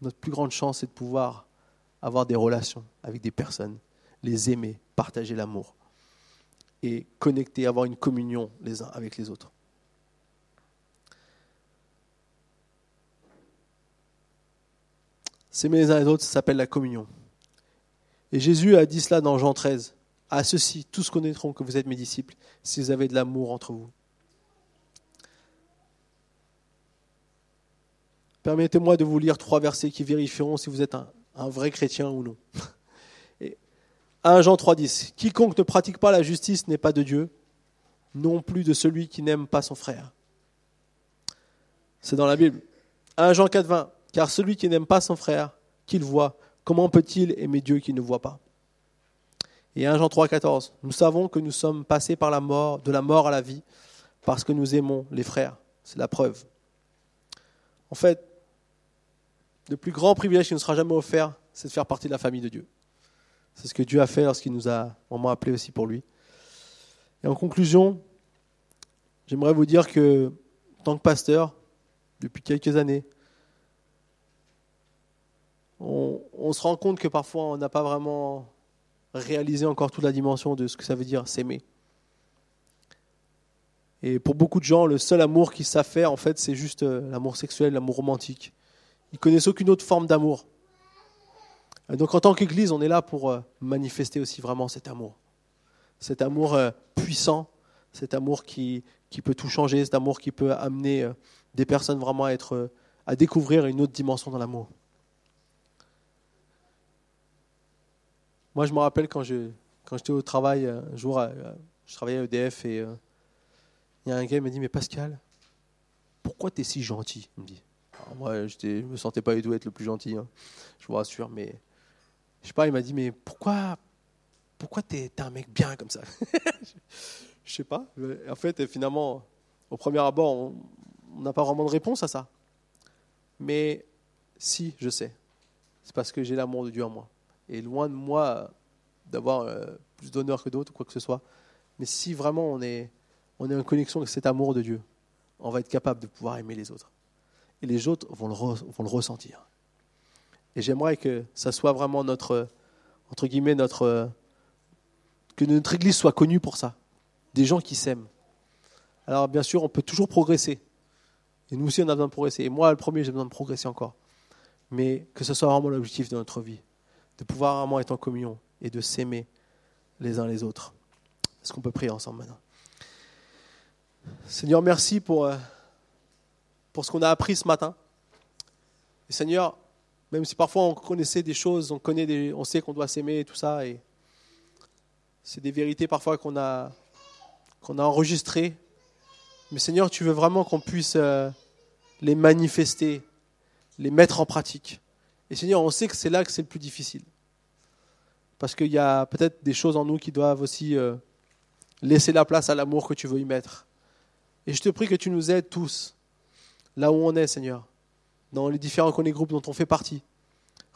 Speaker 1: notre plus grande chance, c'est de pouvoir avoir des relations avec des personnes, les aimer, partager l'amour et connecter, avoir une communion les uns avec les autres. S'aimer les uns les autres, ça s'appelle la communion. Et Jésus a dit cela dans Jean 13. À ceux-ci, tous connaîtront que vous êtes mes disciples si vous avez de l'amour entre vous. Permettez-moi de vous lire trois versets qui vérifieront si vous êtes un, vrai chrétien ou non. [laughs] Et 1 Jean 3,10 Quiconque ne pratique pas la justice n'est pas de Dieu, non plus de celui qui n'aime pas son frère. C'est dans la Bible. 1 Jean 4,20 Car celui qui n'aime pas son frère, qu'il voit, comment peut-il aimer Dieu qui ne voit pas? Et 1 Jean 3,14 Nous savons que nous sommes passés par la mort, de la mort à la vie, parce que nous aimons les frères. C'est la preuve. En fait, le plus grand privilège qui nous sera jamais offert, c'est de faire partie de la famille de Dieu. C'est ce que Dieu a fait lorsqu'il nous a vraiment appelés aussi pour lui. Et en conclusion, j'aimerais vous dire que, en tant que pasteur, depuis quelques années, on, se rend compte que parfois on n'a pas vraiment réalisé encore toute la dimension de ce que ça veut dire s'aimer. Et pour beaucoup de gens, le seul amour qu'ils savent faire, en fait, c'est juste euh, l'amour sexuel, l'amour romantique. Ils connaissent aucune autre forme d'amour. Donc, en tant qu'Église, on est là pour euh, manifester aussi vraiment cet amour, cet amour euh, puissant, cet amour qui, peut tout changer, cet amour qui peut amener des personnes vraiment à être, à découvrir une autre dimension dans l'amour. Moi, je me rappelle quand je quand j'étais au travail euh, un jour, euh, je travaillais à EDF et euh, il y a un gars qui m'a dit mais Pascal, pourquoi tu es si gentil? Il me dit. Alors moi, je ne me sentais pas du tout être le plus gentil, hein, je vous rassure, mais je sais pas, il m'a dit mais pourquoi pourquoi es un mec bien comme ça? [laughs] Je sais pas. En fait, finalement, au premier abord, on n'a pas vraiment de réponse à ça. Mais si, je sais. C'est parce que j'ai l'amour de Dieu en moi. Et loin de moi d'avoir euh, plus d'honneur que d'autres ou quoi que ce soit. Mais si vraiment on est, en connexion avec cet amour de Dieu, on va être capable de pouvoir aimer les autres. Et les autres vont le, ressentir. Et j'aimerais que ça soit vraiment notre, entre guillemets, notre, que notre Église soit connue pour ça. Des gens qui s'aiment. Alors bien sûr, on peut toujours progresser. Et nous aussi, on a besoin de progresser. Et moi, le premier, j'ai besoin de progresser encore. Mais que ce soit vraiment l'objectif de notre vie. De pouvoir vraiment être en communion et de s'aimer les uns les autres. Est-ce qu'on peut prier ensemble maintenant? Seigneur, merci pour, euh, pour ce qu'on a appris ce matin. Et Seigneur, même si parfois on connaissait des choses, on, connaît on sait qu'on doit s'aimer et tout ça, et c'est des vérités parfois qu'on a, qu'on a enregistrées. Mais Seigneur, tu veux vraiment qu'on puisse euh, les manifester, les mettre en pratique. Et Seigneur, on sait que c'est là que c'est le plus difficile. Parce qu'il y a peut-être des choses en nous qui doivent aussi euh, laisser la place à l'amour que tu veux y mettre. Et je te prie que tu nous aides tous, là où on est, Seigneur, dans les différents groupes dont on fait partie,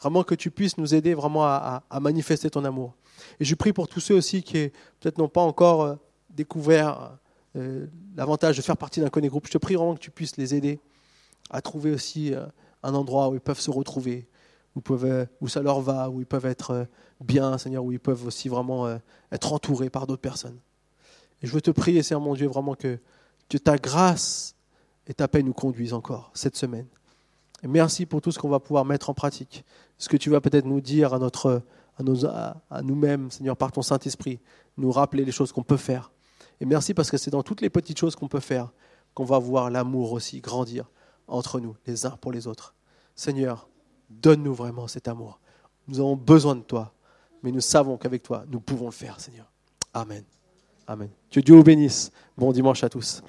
Speaker 1: Vraiment que tu puisses nous aider vraiment à, manifester ton amour. Et je prie pour tous ceux aussi qui peut-être n'ont pas encore euh, découvert euh, l'avantage de faire partie d'un Connect Group. Je te prie vraiment que tu puisses les aider à trouver aussi un endroit où ils peuvent se retrouver, où, peuvent, où ça leur va, où ils peuvent être euh, bien, Seigneur, où ils peuvent aussi vraiment euh, être entourés par d'autres personnes. Et je veux te prier, Seigneur mon Dieu, vraiment que, ta grâce et ta paix nous conduisent encore cette semaine. Merci pour tout ce qu'on va pouvoir mettre en pratique, ce que tu vas peut-être nous dire à, notre, à- à nous-mêmes, Seigneur, par ton Saint-Esprit, nous rappeler les choses qu'on peut faire. Et merci parce que c'est dans toutes les petites choses qu'on peut faire qu'on va voir l'amour aussi grandir entre nous, les uns pour les autres. Seigneur, donne-nous vraiment cet amour. Nous avons besoin de toi, mais nous savons qu'avec toi, nous pouvons le faire, Seigneur. Amen. Amen. Que Dieu vous bénisse. Bon dimanche à tous.